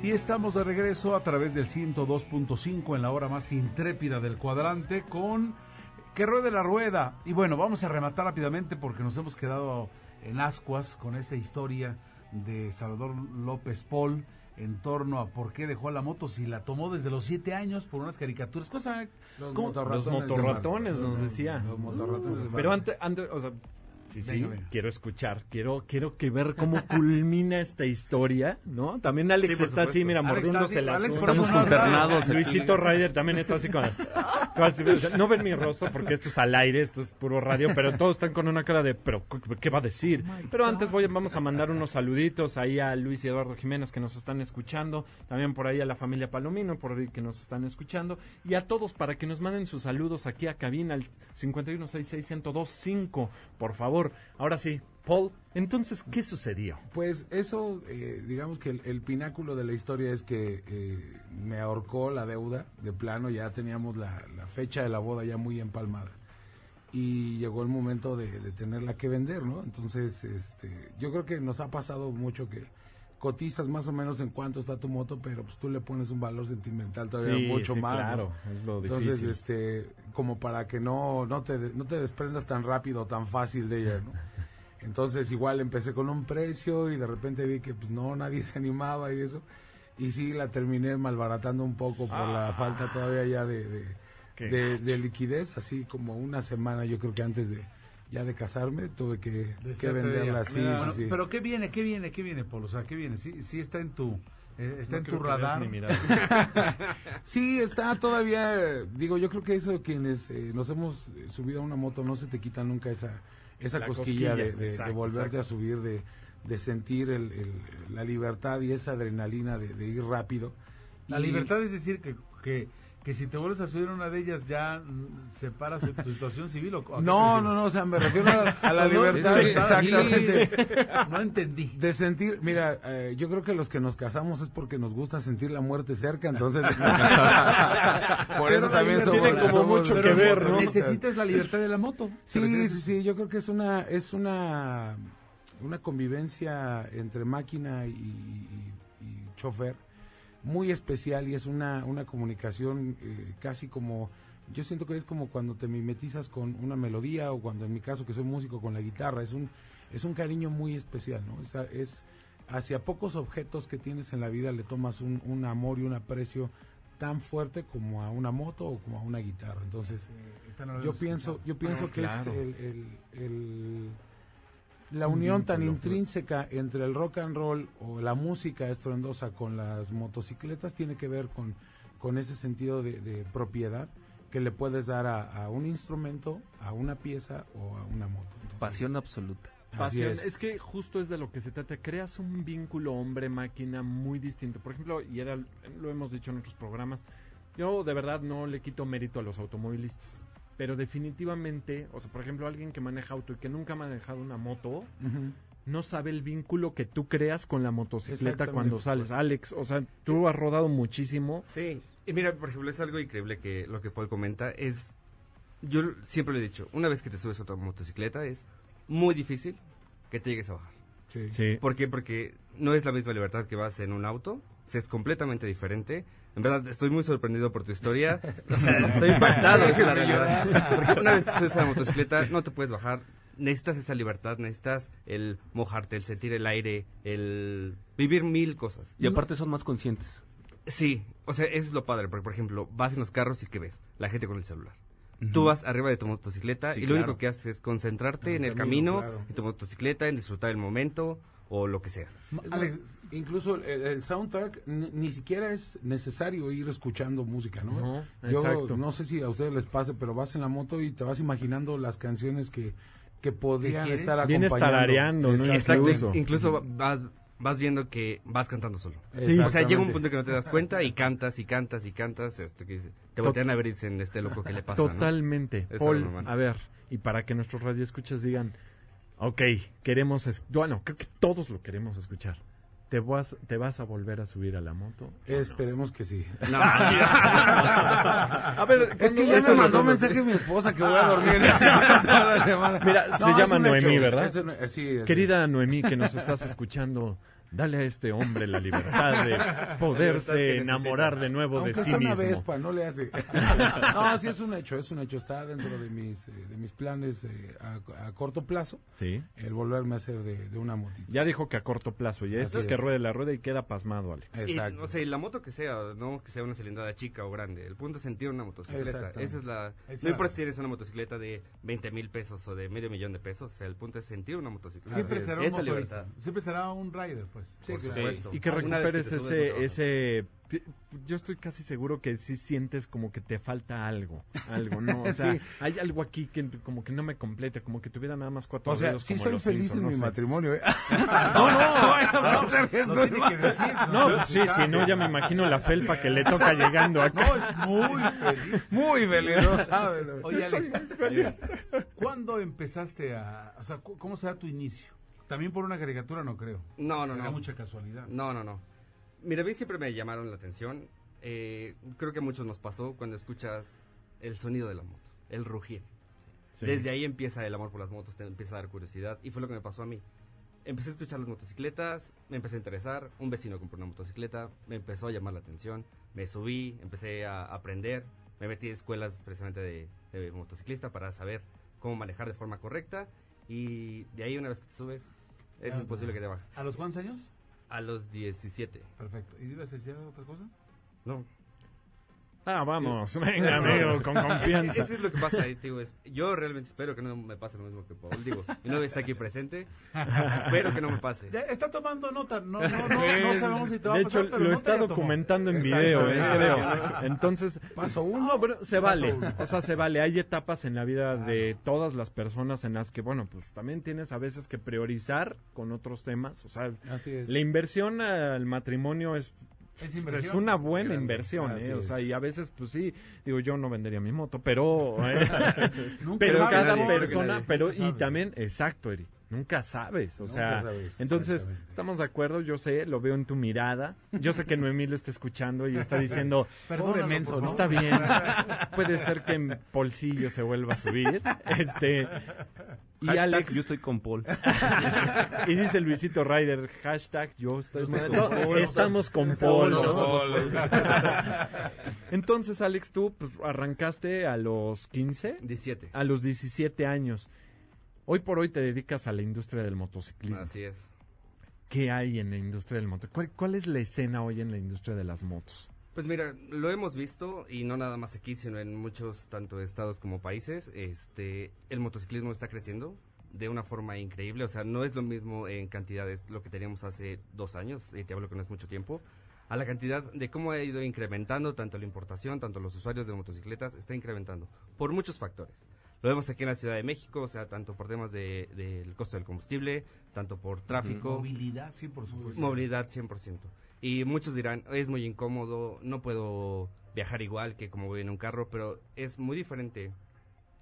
Y estamos de regreso a través del 102.5 en la hora más intrépida del cuadrante con Que Ruede la Rueda. Y bueno, vamos a rematar rápidamente porque nos hemos quedado en ascuas con esta historia de Salvador López Paul en torno a por qué dejó la moto si la tomó desde los siete años por unas caricaturas. Cosa, Los ¿cómo? motorratones Los motorratones nos decía. Los motorratones de Pero antes, antes, o sea, sí, sí, Venga, venga. quiero escuchar, quiero, quiero que ver cómo [laughs] culmina esta historia, ¿no? También Alex Sí, está así, mira, mordiéndose las Estamos consternados. Luisito Ryder también está así con... [laughs] no ven mi rostro porque esto es al aire, esto es puro radio, pero todos están con una cara de, pero ¿qué va a decir? Pero antes voy, vamos a mandar unos saluditos ahí a Luis y Eduardo Jiménez que nos están escuchando, también por ahí a la familia Palomino por ahí que nos están escuchando y a todos para que nos manden sus saludos aquí a cabina al 5166125, por favor. Ahora sí, Paul, entonces, ¿qué sucedió? Pues eso, eh, digamos que el, pináculo de la historia es que eh, me ahorcó la deuda de plano, ya teníamos la, la fecha de la boda ya muy empalmada y llegó el momento de, de tenerla que vender, ¿no? Entonces, este, yo creo que nos ha pasado mucho que cotizas más o menos en cuánto está tu moto, pero pues tú le pones un valor sentimental todavía Sí, mucho sí, más, ¿no? claro, es lo Entonces, difícil. este, como para que no, no te, no te desprendas tan rápido, tan fácil de ella, ¿no? [laughs] Entonces igual empecé con un precio y de repente vi que pues no, nadie se animaba y eso. Y sí, la terminé malbaratando un poco por la falta todavía ya de, de, Qué de- de liquidez, así como una semana yo creo que antes de ya de casarme tuve que, que venderla así. Mira, sí, bueno, sí. Pero ¿qué viene? ¿Qué viene? ¿Qué viene, Paul? O sea, ¿qué viene? Sí, sí está en tu, eh, está No en tu radar. [laughs] Sí, está todavía, digo, yo creo que eso quienes eh, nos hemos eh, subido a una moto no se te quita nunca esa esa La cosquilla, cosquilla, de, de- de exacto, volverte exacto. a subir, de, de sentir el, el- la libertad y esa adrenalina de, de ir rápido. La Y- libertad es decir que, que, que si te vuelves a subir a una de ellas ya mm, separas tu, tu [laughs] situación civil o ¿a qué te No, no, no, o sea, me refiero a, a la [laughs] libertad, sí, exactamente. No entendí. De sentir, mira, eh, yo creo que los que nos casamos es porque nos gusta sentir la muerte cerca, entonces [laughs] por eso Pero también somos, tiene como somos- mucho que ver, ¿no? Necesitas la libertad de la moto. ¿Te Sí, sí, sí, yo creo que es una es una una convivencia entre máquina y, y- y chofer muy especial y es una una comunicación eh, casi como yo siento que es como cuando te mimetizas con una melodía o cuando en mi caso que soy músico con la guitarra es un es un cariño muy especial, ¿no? Es, es hacia pocos objetos que tienes en la vida le tomas un, un amor y un aprecio tan fuerte como a una moto o como a una guitarra. Entonces, no yo pienso, yo pienso Ah, que claro. es el, el- el- la unión tan intrínseca entre el rock and roll o la música estruendosa con las motocicletas tiene que ver con, con ese sentido de, de propiedad que le puedes dar a, a un instrumento, a una pieza o a una moto. Entonces, Pasión absoluta. Pasión. es. Es. que justo es de lo que se trata. Creas un vínculo hombre-máquina muy distinto. Por ejemplo, y era, lo hemos dicho en otros programas, yo de verdad no le quito mérito a los automovilistas. Pero definitivamente, o sea, por ejemplo, alguien que maneja auto y que nunca ha manejado una moto, no sabe el vínculo que tú creas con la motocicleta cuando sales. Alex, o sea, tú has rodado muchísimo. Sí, y mira, por ejemplo, es algo increíble que lo que Paul comenta es, yo siempre lo he dicho, una vez que te subes a otra motocicleta es muy difícil que te llegues a bajar. Sí. Sí. ¿Por qué? Porque no es la misma libertad que vas en un auto, o sea, es completamente diferente. En verdad, estoy muy sorprendido por tu historia. [laughs] O sea, estoy impactado, es la realidad. [laughs] Porque una vez que subes a la motocicleta, no te puedes bajar. Necesitas esa libertad, necesitas el mojarte, el sentir el aire, el vivir mil cosas. Y aparte son más conscientes. Sí, o sea, eso es lo padre, porque por ejemplo, vas en los carros y ¿qué ves? La gente con el celular. Tú vas arriba de tu motocicleta Sí, y lo claro. único que haces es concentrarte En en el el camino, camino, claro. en tu motocicleta, en disfrutar el momento o lo que sea. Más, incluso el, el soundtrack ni, ni siquiera es necesario ir escuchando música, ¿no? No, Yo exacto. no sé si a ustedes les pase, pero vas en la moto y te vas imaginando las canciones que, que podrían estar Vienes acompañando. tarareando, ¿no? Exacto, Incluso. incluso vas, vas viendo que vas cantando solo. Sí. O sea, llega un punto que no te das cuenta y cantas y cantas y cantas hasta que te voltean a ver y dicen, este loco, ¿qué le pasa? no? Totalmente. Es Paul, a ver, y para que nuestros radioescuchas digan, ok, queremos, es- bueno, creo que todos lo queremos escuchar. ¿Te vas, ¿Te vas a volver a subir a la moto? Esperemos que sí. [laughs] No, a ver, es que ya lo mandó tomo- mensaje mi esposa que voy a dormir en el sillón toda la semana. Mira, se No, llama un hecho, Noemí, ¿verdad? es un- eh, sí, es- Querida Noemí, que nos estás escuchando, dale a este hombre la libertad de [laughs] poderse enamorar de nuevo Aunque de sí sea una mismo. Vespa, no le hace. [laughs] no, sí es un hecho, es un hecho. Está dentro de mis, eh, de mis planes eh, a, a corto plazo Sí. el volverme a hacer de, de una motita. Ya dijo que a corto plazo, ya esto Así es que es. ruede la rueda y queda pasmado, Alex. Y, Exacto. o sea, y la moto que sea, no que sea una cilindrada chica o grande. El punto es sentir una motocicleta. Esa es la. Esa no importa es. si tienes una motocicleta de 20 mil pesos o de medio millón de pesos. O sea, el punto es sentir una motocicleta. Siempre será es. un Esa libertad. Siempre será un rider, pues. Sí, Por claro. supuesto. Y que recuperes ese, no ese, yo estoy casi seguro que sí sientes como que te falta algo, algo, ¿no? O [laughs] sea, Sí. hay algo aquí que como que no me completa, como que tuviera nada más cuatro O sea, sí soy feliz en no mi sé. matrimonio. ¿eh? [laughs] no, no, no. No tiene que decir. No, pues sí, si no, ya me imagino la felpa que le toca llegando acá. No, es muy feliz. Muy feliz, no Oye, Alex, ¿cuándo empezaste a... O sea, ¿cómo será tu inicio? También por una caricatura no creo. No, no, Será no. mucha casualidad. No, no, no. Mira, a mí siempre me llamaron la atención. Eh, creo que a muchos nos pasó cuando escuchas el sonido de la moto, el rugir. Sí. Desde ahí empieza el amor por las motos, te empieza a dar curiosidad. Y fue lo que me pasó a mí. Empecé a escuchar las motocicletas, me empecé a interesar. Un vecino compró una motocicleta, me empezó a llamar la atención. Me subí, empecé a aprender. Me metí a escuelas precisamente de, de motociclista para saber cómo manejar de forma correcta. Y de ahí, una vez que te subes, es Ah, imposible que te bajes. ¿A los cuántos años? A los 17. Perfecto. ¿Y ibas a decir otra cosa? No. Ah, vamos, venga, amigo, con confianza. Eso es lo que pasa digo, es, yo realmente espero que no me pase lo mismo que Paul, digo, mi novia está aquí presente, espero que no me pase. Ya está tomando nota. No, no, no, no sabemos si te va De a pasar, hecho, pero lo no está documentando en video, eh. Entonces, Paso uno. no, pero se vale. uno. O sea, se vale. Hay etapas en la vida de todas las personas en las que, bueno, pues también tienes a veces que priorizar con otros temas. O sea, Así es. la inversión al matrimonio es Es inversión. es una buena Grande. inversión, Así ¿eh? O sea, y a veces, pues sí, digo, yo no vendería mi moto, pero, eh, [laughs] Nunca pero cada nadie, persona, pero [laughs] y también, exacto, Eri, nunca sabes, o Nunca sea, sabes, entonces, estamos de acuerdo, yo sé, lo veo en tu mirada, yo sé que Noemí lo está escuchando y está diciendo, [laughs] Pobre menso, ¿no? está bien, [laughs] puede ser que en Polsillo se vuelva a subir, este, y Hashtag, Alex, yo estoy con Paul. [laughs] y dice Luisito Ryder, hashtag, yo estoy, no, con Paul. estamos con Estamos Paul. Paul. Entonces, Alex, tú pues, arrancaste a los 15, 17. a los 17 años. Hoy por hoy te dedicas a la industria del motociclismo. Así es. ¿Qué hay en la industria del moto? ¿Cuál, cuál es la escena hoy en la industria de las motos? Pues mira, lo hemos visto y no nada más aquí, sino en muchos tanto estados como países. Este, el motociclismo está creciendo de una forma increíble, o sea, no es lo mismo en cantidades lo que teníamos hace dos años, y te hablo que no es mucho tiempo, a la cantidad de cómo ha ido incrementando tanto la importación, tanto los usuarios de motocicletas, está incrementando por muchos factores. Lo vemos aquí en la Ciudad de México, o sea, tanto por temas de- del costo del combustible, tanto por tráfico. Movilidad, sí, por supuesto. Movilidad 100%. Y muchos dirán, es muy incómodo, no puedo viajar igual que como voy en un carro, pero es muy diferente,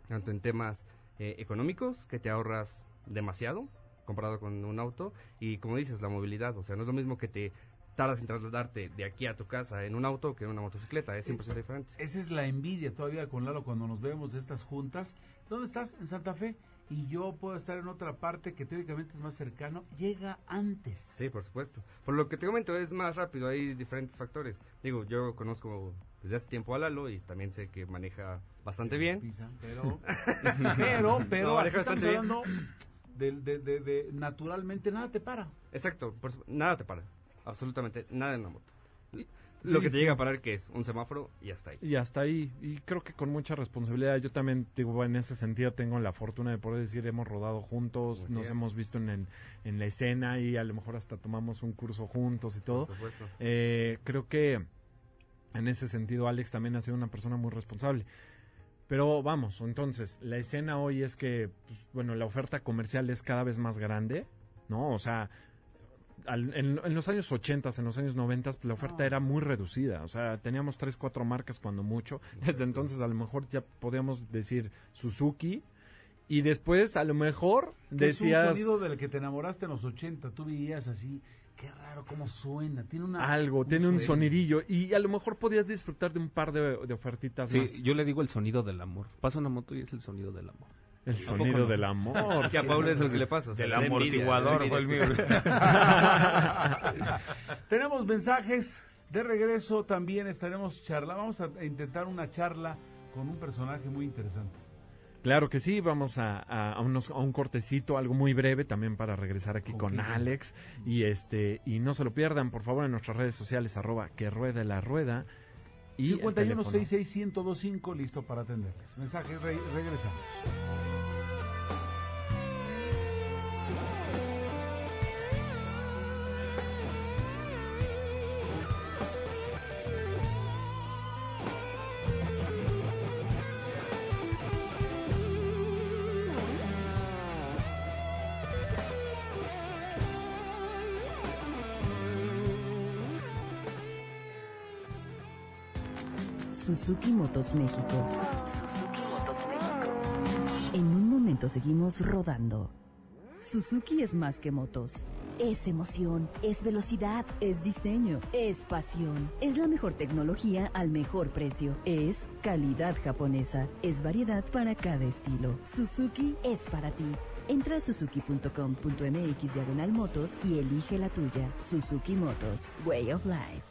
tanto en temas eh, económicos, que te ahorras demasiado comparado con un auto, y como dices, la movilidad, o sea, no es lo mismo que te tardas en trasladarte de aquí a tu casa en un auto que en una motocicleta, es 100% diferente. Esa es la envidia todavía con Lalo cuando nos vemos de estas juntas. ¿Dónde estás? En Santa Fe. Y yo puedo estar en otra parte que teóricamente es más cercano. Llega antes. Sí, por supuesto. Por lo que te comento, es más rápido, hay diferentes factores. Digo, yo conozco desde hace tiempo a Lalo y también sé que maneja bastante bien. Pisa, pero, [laughs] pero, pero, No, aquí maneja bastante bien. de, de, de, de naturalmente nada te para. Exacto, por nada te para. Absolutamente nada en la moto. Lo Sí. que te llega a parar, que es? Un semáforo y hasta ahí. Y hasta ahí, y creo que con mucha responsabilidad. Yo también, digo, en ese sentido tengo la fortuna de poder decir, hemos rodado juntos, nos hemos visto en, el- en la escena y a lo mejor hasta tomamos un curso juntos y todo. Por supuesto. Eh, creo que en ese sentido Alex también ha sido una persona muy responsable. Pero vamos, entonces, la escena hoy es que, pues, bueno, la oferta comercial es cada vez más grande, ¿no? O sea, al- en, en los años 80, en los años 90, pues, la oferta era muy reducida. O sea, teníamos tres, cuatro marcas cuando mucho. Desde entonces, a lo mejor ya podíamos decir Suzuki. Y después, a lo mejor, Que es un decías sonido del que te enamoraste en los 80. Tú veías así, qué raro cómo suena. Tiene una, algo, tiene un sonidillo. Y a lo mejor podías disfrutar de un par de, de ofertitas más. Sí, yo le digo el sonido del amor. Pasa una moto y es el sonido del amor. El ¿A poco sonido no? del amor. [laughs] Que a Paul es el que le pasa. o sea, envidia, amortiguador fue el mío. [laughs] Tenemos mensajes de regreso. También estaremos charla. Vamos a intentar una charla con un personaje muy interesante. Claro que sí, vamos a, a- a unos- a un cortecito, algo muy breve también para regresar aquí ¿Con? Alex. Y este y no se lo pierdan, por favor, en nuestras redes sociales, arroba que ruede la rueda. Y el 51 teléfono. 66 1025 listo para atenderles. Mensajes, re- regresamos. Motos México. En un momento seguimos rodando. Suzuki es más que motos. Es emoción, es velocidad, es diseño, es pasión. Es la mejor tecnología al mejor precio. Es calidad japonesa. Es variedad para cada estilo. Suzuki es para ti. Entra a suzuki.com.mx diagonal motos y elige la tuya. Suzuki Motos, Way of Life.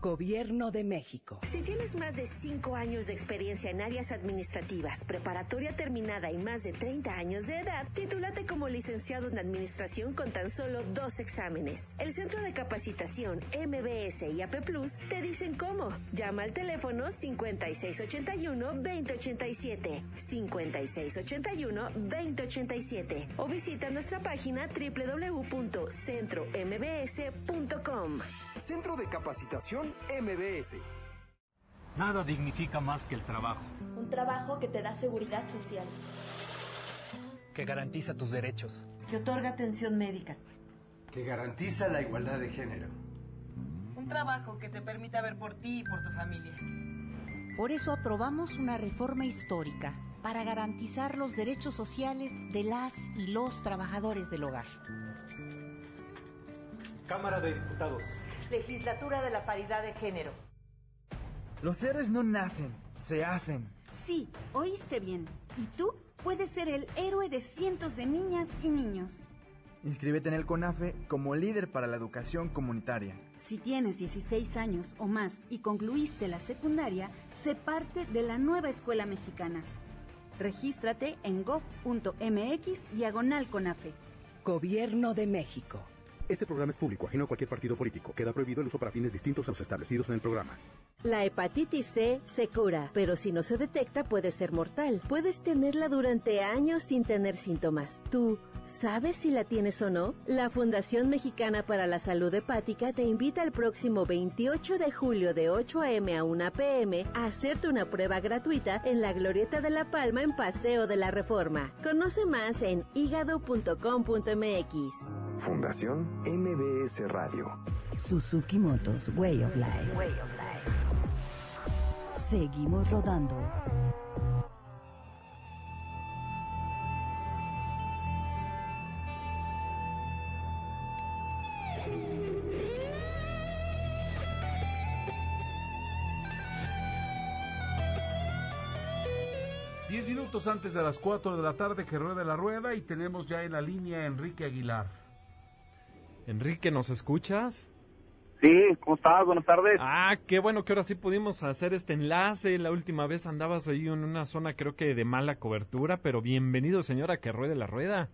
Gobierno de México. Si tienes más de 5 años de experiencia en áreas administrativas, preparatoria terminada y más de 30 años de edad, titúlate como licenciado en administración con tan solo dos exámenes. El Centro de Capacitación MBS y AP Plus te dicen cómo. Llama al teléfono 5681-2087, 5681-2087 o visita nuestra página www.centrombs.com. Centro de Capacitación MBS. Nada dignifica más que el trabajo, Un trabajo que te da seguridad social. que garantiza tus derechos. Que otorga atención médica. que garantiza la igualdad de género. Un trabajo que te permita ver por ti y por tu familia. Por eso aprobamos una reforma histórica para garantizar los derechos sociales de las y los trabajadores del hogar. Cámara de Diputados. Legislatura de la Paridad de Género. Los héroes no nacen, se hacen. Sí, oíste bien. Y tú puedes ser el héroe de cientos de niñas y niños. Inscríbete en el CONAFE como líder para la educación comunitaria. Si tienes 16 años o más y concluiste la secundaria, sé parte de la nueva escuela mexicana. Regístrate en gov.mx diagonal CONAFE. Gobierno de México. Este programa es público, ajeno a cualquier partido político. Queda prohibido el uso para fines distintos a los establecidos en el programa. La hepatitis C se cura, pero si no se detecta puede ser mortal. Puedes tenerla durante años sin tener síntomas. ¿Tú sabes si la tienes o no? La Fundación Mexicana para la Salud Hepática te invita el próximo 28 de julio de 8 a.m. a 1 p.m. a hacerte una prueba gratuita en la Glorieta de la Palma en Paseo de la Reforma. Conoce más en hígado.com.mx. Fundación MBS Radio. Suzuki Motos, Way of Life. Seguimos rodando. Diez minutos antes de las 4 de la tarde que rueda la rueda y tenemos ya en la línea a Enrique Aguilar. Enrique, ¿nos escuchas? Sí, ¿cómo estás? Buenas tardes. Ah, qué bueno que ahora sí pudimos hacer este enlace. La última vez andabas ahí en una zona creo que de mala cobertura, pero bienvenido señora que ruede la rueda.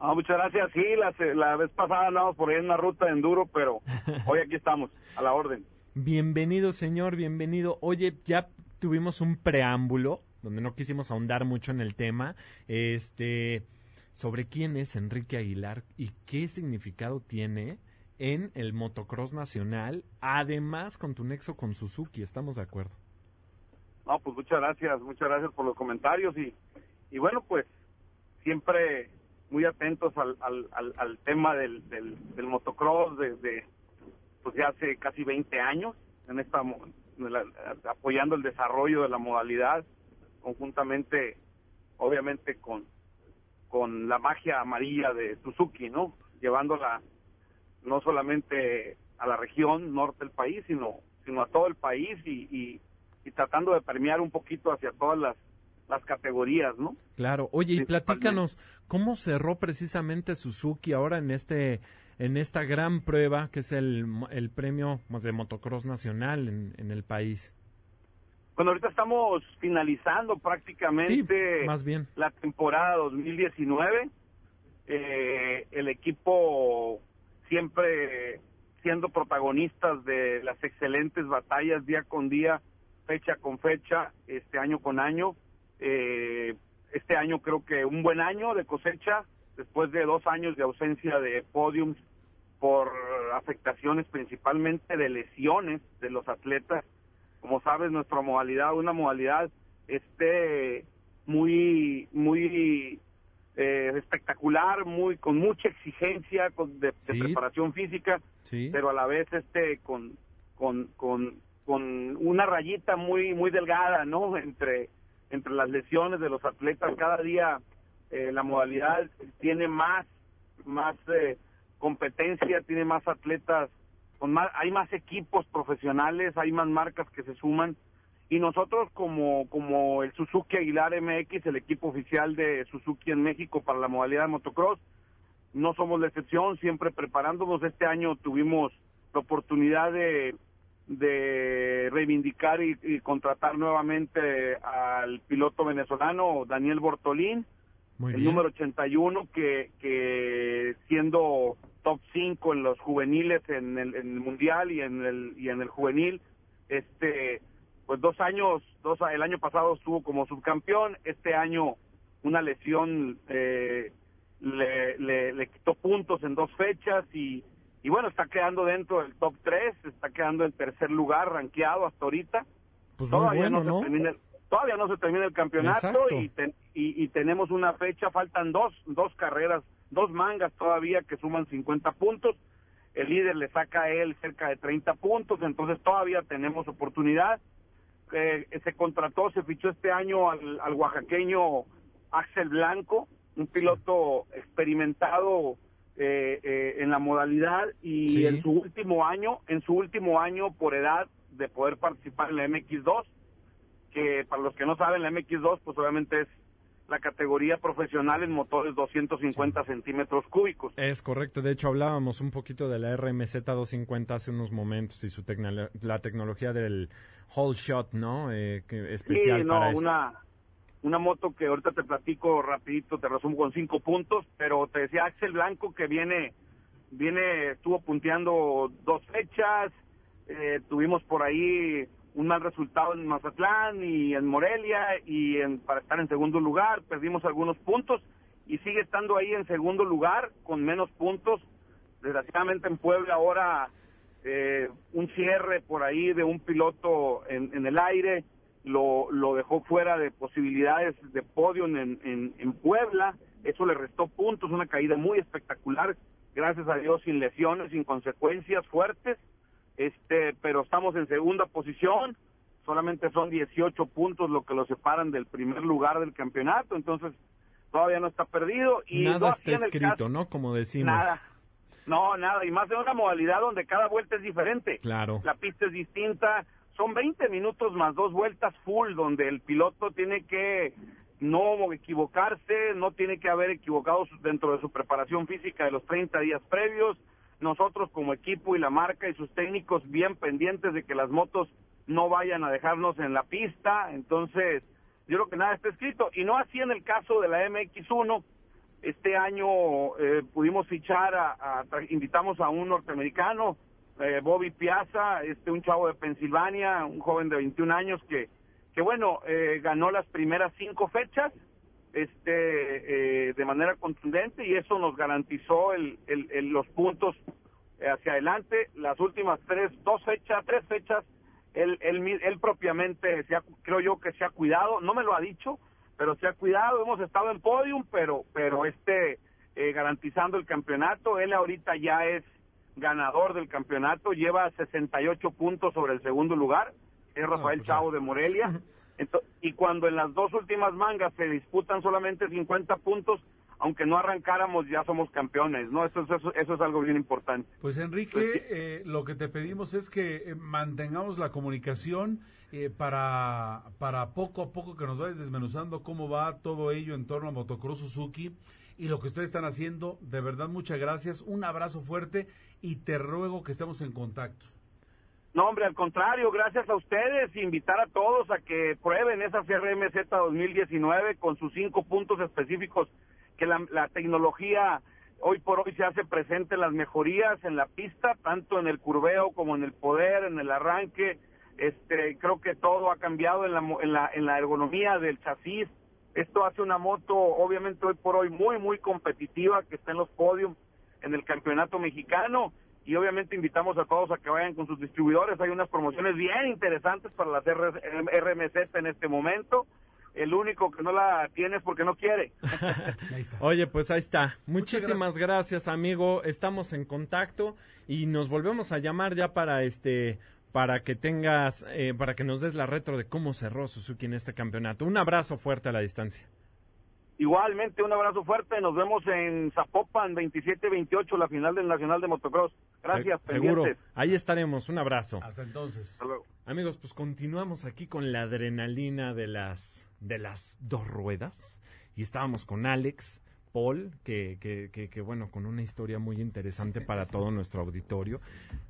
Ah, muchas gracias. Sí, la, la vez pasada andábamos por ahí en una ruta de enduro, pero [laughs] hoy aquí estamos, a la orden. Bienvenido señor, bienvenido. Oye, ya tuvimos un preámbulo donde no quisimos ahondar mucho en el tema. Este sobre quién es Enrique Aguilar y qué significado tiene en el motocross nacional, además con tu nexo con Suzuki, ¿estamos de acuerdo? No, pues muchas gracias, muchas gracias por los comentarios y, y bueno, pues siempre muy atentos al, al, al, tema del, del, motocross desde pues ya hace casi 20 años en esta apoyando el desarrollo de la modalidad conjuntamente obviamente con con la magia amarilla de Suzuki, ¿no? Llevándola no solamente a la región norte del país, sino, sino a todo el país y, y, tratando de premiar un poquito hacia todas las, las categorías, ¿no? Claro. Oye, y platícanos, ¿cómo cerró precisamente Suzuki ahora en este en esta gran prueba que es el, el premio de motocross nacional en, en el país? Bueno, ahorita estamos finalizando prácticamente más bien. la temporada 2019. Eh, el equipo siempre siendo protagonistas de las excelentes batallas día con día, fecha con fecha, este año con año. Eh, este año creo que un buen año de cosecha, después de dos años de ausencia de podiums por afectaciones principalmente de lesiones de los atletas como sabes, nuestra modalidad, una modalidad este muy muy eh, espectacular, muy con mucha exigencia con, de, preparación física, pero a la vez este con, con, con, con una rayita muy muy delgada, ¿no? Entre entre las lesiones de los atletas cada día eh, la modalidad tiene más más eh, competencia, tiene más atletas hay más equipos profesionales, hay más marcas que se suman y nosotros como como el Suzuki Aguilar MX, el equipo oficial de Suzuki en México para la modalidad de motocross, no somos la excepción, siempre preparándonos. Este año tuvimos la oportunidad de, de reivindicar y, contratar nuevamente al piloto venezolano Daniel Bortolín, el número 81, que, que siendo top 5 en los juveniles en el, mundial y en el y en el juvenil este pues dos años dos el año pasado estuvo como subcampeón este año una lesión eh, le, le, quitó puntos en dos fechas y, y bueno está quedando dentro del top 3 está quedando en tercer lugar rankeado hasta ahorita. Pues todavía no, Se termina, todavía no se termina el campeonato y, y, y tenemos una fecha faltan dos dos carreras dos mangas todavía que suman 50 puntos. El líder le saca a él cerca de 30 puntos, entonces todavía tenemos oportunidad. Eh, se contrató, se fichó este año al, al oaxaqueño Axel Blanco, un piloto experimentado eh, eh, en la modalidad y en su último año, en su último año por edad de poder participar en la MX2, que para los que no saben la MX2 pues obviamente es la categoría profesional en motores 250 centímetros cúbicos. Es correcto, de hecho hablábamos un poquito de la RMZ 250 hace unos momentos y su la tecnología del whole shot, ¿no? Eh, que especial sí, no, una, una moto que ahorita te platico rapidito, te resumo con cinco puntos, pero te decía Axel Blanco que viene, viene, estuvo punteando dos fechas, eh, tuvimos por ahí un mal resultado en Mazatlán y en Morelia y en, para estar en segundo lugar, perdimos algunos puntos y sigue estando ahí en segundo lugar con menos puntos. Desgraciadamente en Puebla ahora eh, un cierre por ahí de un piloto en, en el aire lo, lo dejó fuera de posibilidades de podio en, en, en Puebla, eso le restó puntos, una caída muy espectacular, gracias a Dios sin lesiones, sin consecuencias fuertes este, pero estamos en segunda posición, solamente son 18 puntos lo que lo separan del primer lugar del campeonato, entonces todavía no está perdido y nada está escrito, ¿no? Como decimos. Nada. No, nada, y más de una modalidad donde cada vuelta es diferente. Claro. La pista es distinta, son 20 minutos más dos vueltas full donde el piloto tiene que no equivocarse, no tiene que haber equivocado dentro de su preparación física de los 30 días previos. Nosotros como equipo y la marca y sus técnicos bien pendientes de que las motos no vayan a dejarnos en la pista. Entonces, yo creo que nada está escrito. Y no así en el caso de la MX1. Este año eh, pudimos fichar, a, invitamos a un norteamericano, eh, Bobby Piazza, este un chavo de Pensilvania, un joven de 21 años que, que bueno, eh, ganó las primeras cinco fechas este eh, de manera contundente y eso nos garantizó el, el- el- los puntos hacia adelante. Las últimas tres, dos fechas, tres fechas, él, él, él propiamente, se ha- creo yo que se ha cuidado, no me lo ha dicho, pero se ha cuidado, hemos estado en podium, pero, pero este, eh, garantizando el campeonato, él ahorita ya es ganador del campeonato, lleva 68 puntos sobre el segundo lugar, es Rafael Chavo de Morelia, Y cuando en las dos últimas mangas se disputan solamente 50 puntos, aunque no arrancáramos ya somos campeones, ¿no? Eso, es- eso, eso es algo bien importante. Pues Enrique, eh, lo que te pedimos es que eh, mantengamos la comunicación eh, para, para poco a poco que nos vayas desmenuzando cómo va todo ello en torno a Motocross Suzuki y lo que ustedes están haciendo. De verdad, muchas gracias, un abrazo fuerte y te ruego que estemos en contacto. No, hombre, al contrario, gracias a ustedes, invitar a todos a que prueben esa CRMZ 2019 con sus cinco puntos específicos, que la, la tecnología hoy por hoy se hace presente en las mejorías en la pista, tanto en el curveo como en el poder, en el arranque. Este, creo que todo ha cambiado en la, en en la ergonomía del chasis. Esto hace una moto, obviamente hoy por hoy, muy, muy competitiva, que está en los podios en el campeonato mexicano y obviamente invitamos a todos a que vayan con sus distribuidores. Hay unas promociones bien interesantes para las R- RMZ en este momento. El único que no la tiene es porque no quiere. [laughs] Oye, pues ahí está. Muchísimas gracias. amigo. Estamos en contacto y nos volvemos a llamar ya para este para que tengas eh, para que nos des la retro de cómo cerró Suzuki en este campeonato. Un abrazo fuerte a la distancia. Igualmente, un abrazo fuerte. Nos vemos en Zapopan 27-28, la final del Nacional de Motocross. Gracias, Se- seguro. pendientes. Ahí estaremos. Un abrazo. Hasta entonces. Hasta luego. Amigos, pues continuamos aquí con la adrenalina de las de las dos ruedas y estábamos con Alex, Paul, que, que, que, que, bueno, con una historia muy interesante para todo nuestro auditorio.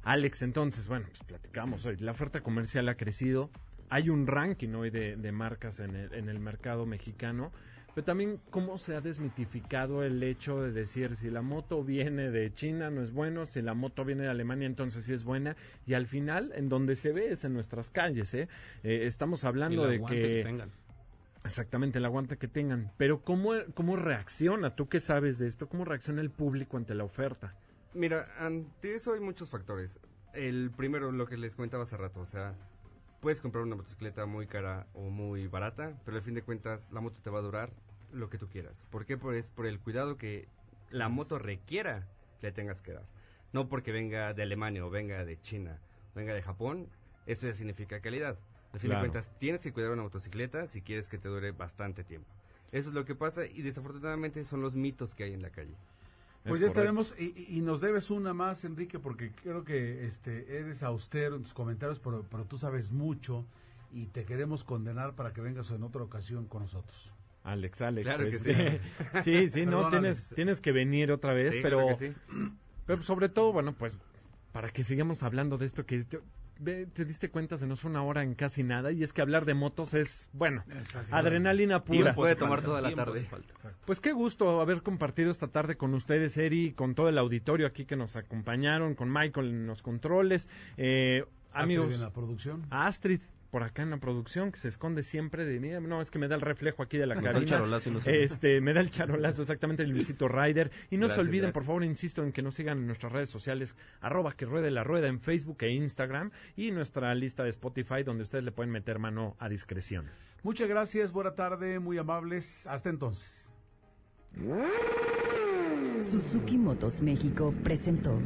Alex, entonces, bueno, pues platicamos hoy. La oferta comercial ha crecido. Hay un ranking hoy de, de marcas en el, en el mercado mexicano. Pero también cómo se ha desmitificado el hecho de decir si la moto viene de China no es bueno, si la moto viene de Alemania entonces sí es buena y al final en donde se ve es en nuestras calles, ¿eh? Eh, estamos hablando de que, que tengan. exactamente el aguante que tengan, pero cómo cómo reacciona, tú qué sabes de esto, cómo reacciona el público ante la oferta. Mira, ante eso hay muchos factores. El primero, lo que les comentaba hace rato, o sea, puedes comprar una motocicleta muy cara o muy barata, pero al fin de cuentas la moto te va a durar lo que tú quieras. ¿Por qué? Pues por el cuidado que la moto requiera que le tengas que dar. No porque venga de Alemania o venga de China, venga de Japón, eso ya significa calidad. Al fin Claro. de cuentas, tienes que cuidar una motocicleta si quieres que te dure bastante tiempo. Eso es lo que pasa y desafortunadamente son los mitos que hay en la calle. Pues Es ya correcto. estaremos, y, y nos debes una más, Enrique, porque creo que este eres austero en tus comentarios, pero, pero tú sabes mucho y te queremos condenar para que vengas en otra ocasión con nosotros. Alex, Alex. Claro que este, [laughs] sí, sí, no, Perdón, tienes, Alex. tienes que venir otra vez, Sí, pero, claro que sí. [clears throat] pero sobre todo, bueno, pues para que sigamos hablando de esto que te, ve, te diste cuenta, se nos fue una hora en casi nada y es que hablar de motos es, bueno, adrenalina pura. Tiempo puede tomar toda la tarde. Pues qué gusto haber compartido esta tarde con ustedes, Eri, con todo el auditorio aquí que nos acompañaron, con Michael en los controles. Eh, amigos, en la producción. a Astrid por acá en la producción que se esconde siempre de mí. No, es que me da el reflejo aquí de la Nos da el charolazo y no ve. Este, me da el charolazo exactamente el Luisito Ryder. Y no se olviden, gracias. por favor, insisto en que nos sigan en nuestras redes sociales, arroba que ruede la rueda en Facebook e Instagram y nuestra lista de Spotify donde ustedes le pueden meter mano a discreción. Muchas gracias, buena tarde, muy amables. Hasta entonces. Suzuki Motos México presentó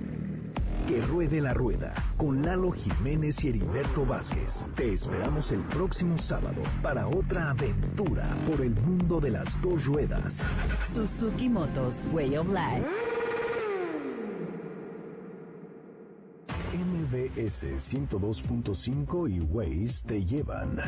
Que ruede la rueda con Lalo Jiménez y Heriberto Vázquez. Te esperamos el próximo sábado para otra aventura por el mundo de las dos ruedas. Suzuki Motos Way of Life. MBS 102.5 y Waze te llevan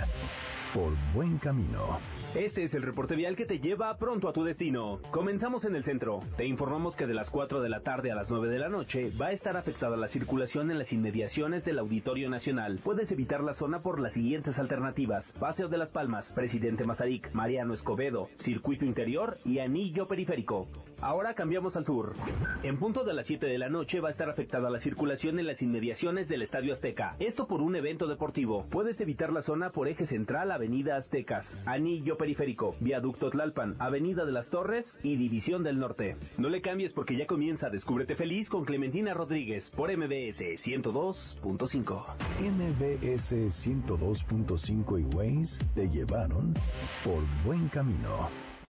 por buen camino. Este es el reporte vial que te lleva pronto a tu destino. Comenzamos en el centro. Te informamos que de las 4 de la tarde a las 9 de la noche va a estar afectada la circulación en las inmediaciones del Auditorio Nacional. Puedes evitar la zona por las siguientes alternativas. Paseo de las Palmas, Presidente Mazarik, Mariano Escobedo, Circuito Interior y Anillo Periférico. Ahora cambiamos al sur. En punto de las 7 de la noche va a estar afectada la circulación en las inmediaciones del Estadio Azteca. Esto por un evento deportivo. Puedes evitar la zona por eje central, Avenida Aztecas, Anillo Periférico, Viaducto Tlalpan, Avenida de las Torres y División del Norte. No le cambies porque ya comienza Descúbrete Feliz con Clementina Rodríguez por MBS 102.5. MBS 102.5 y Waze te llevaron por buen camino.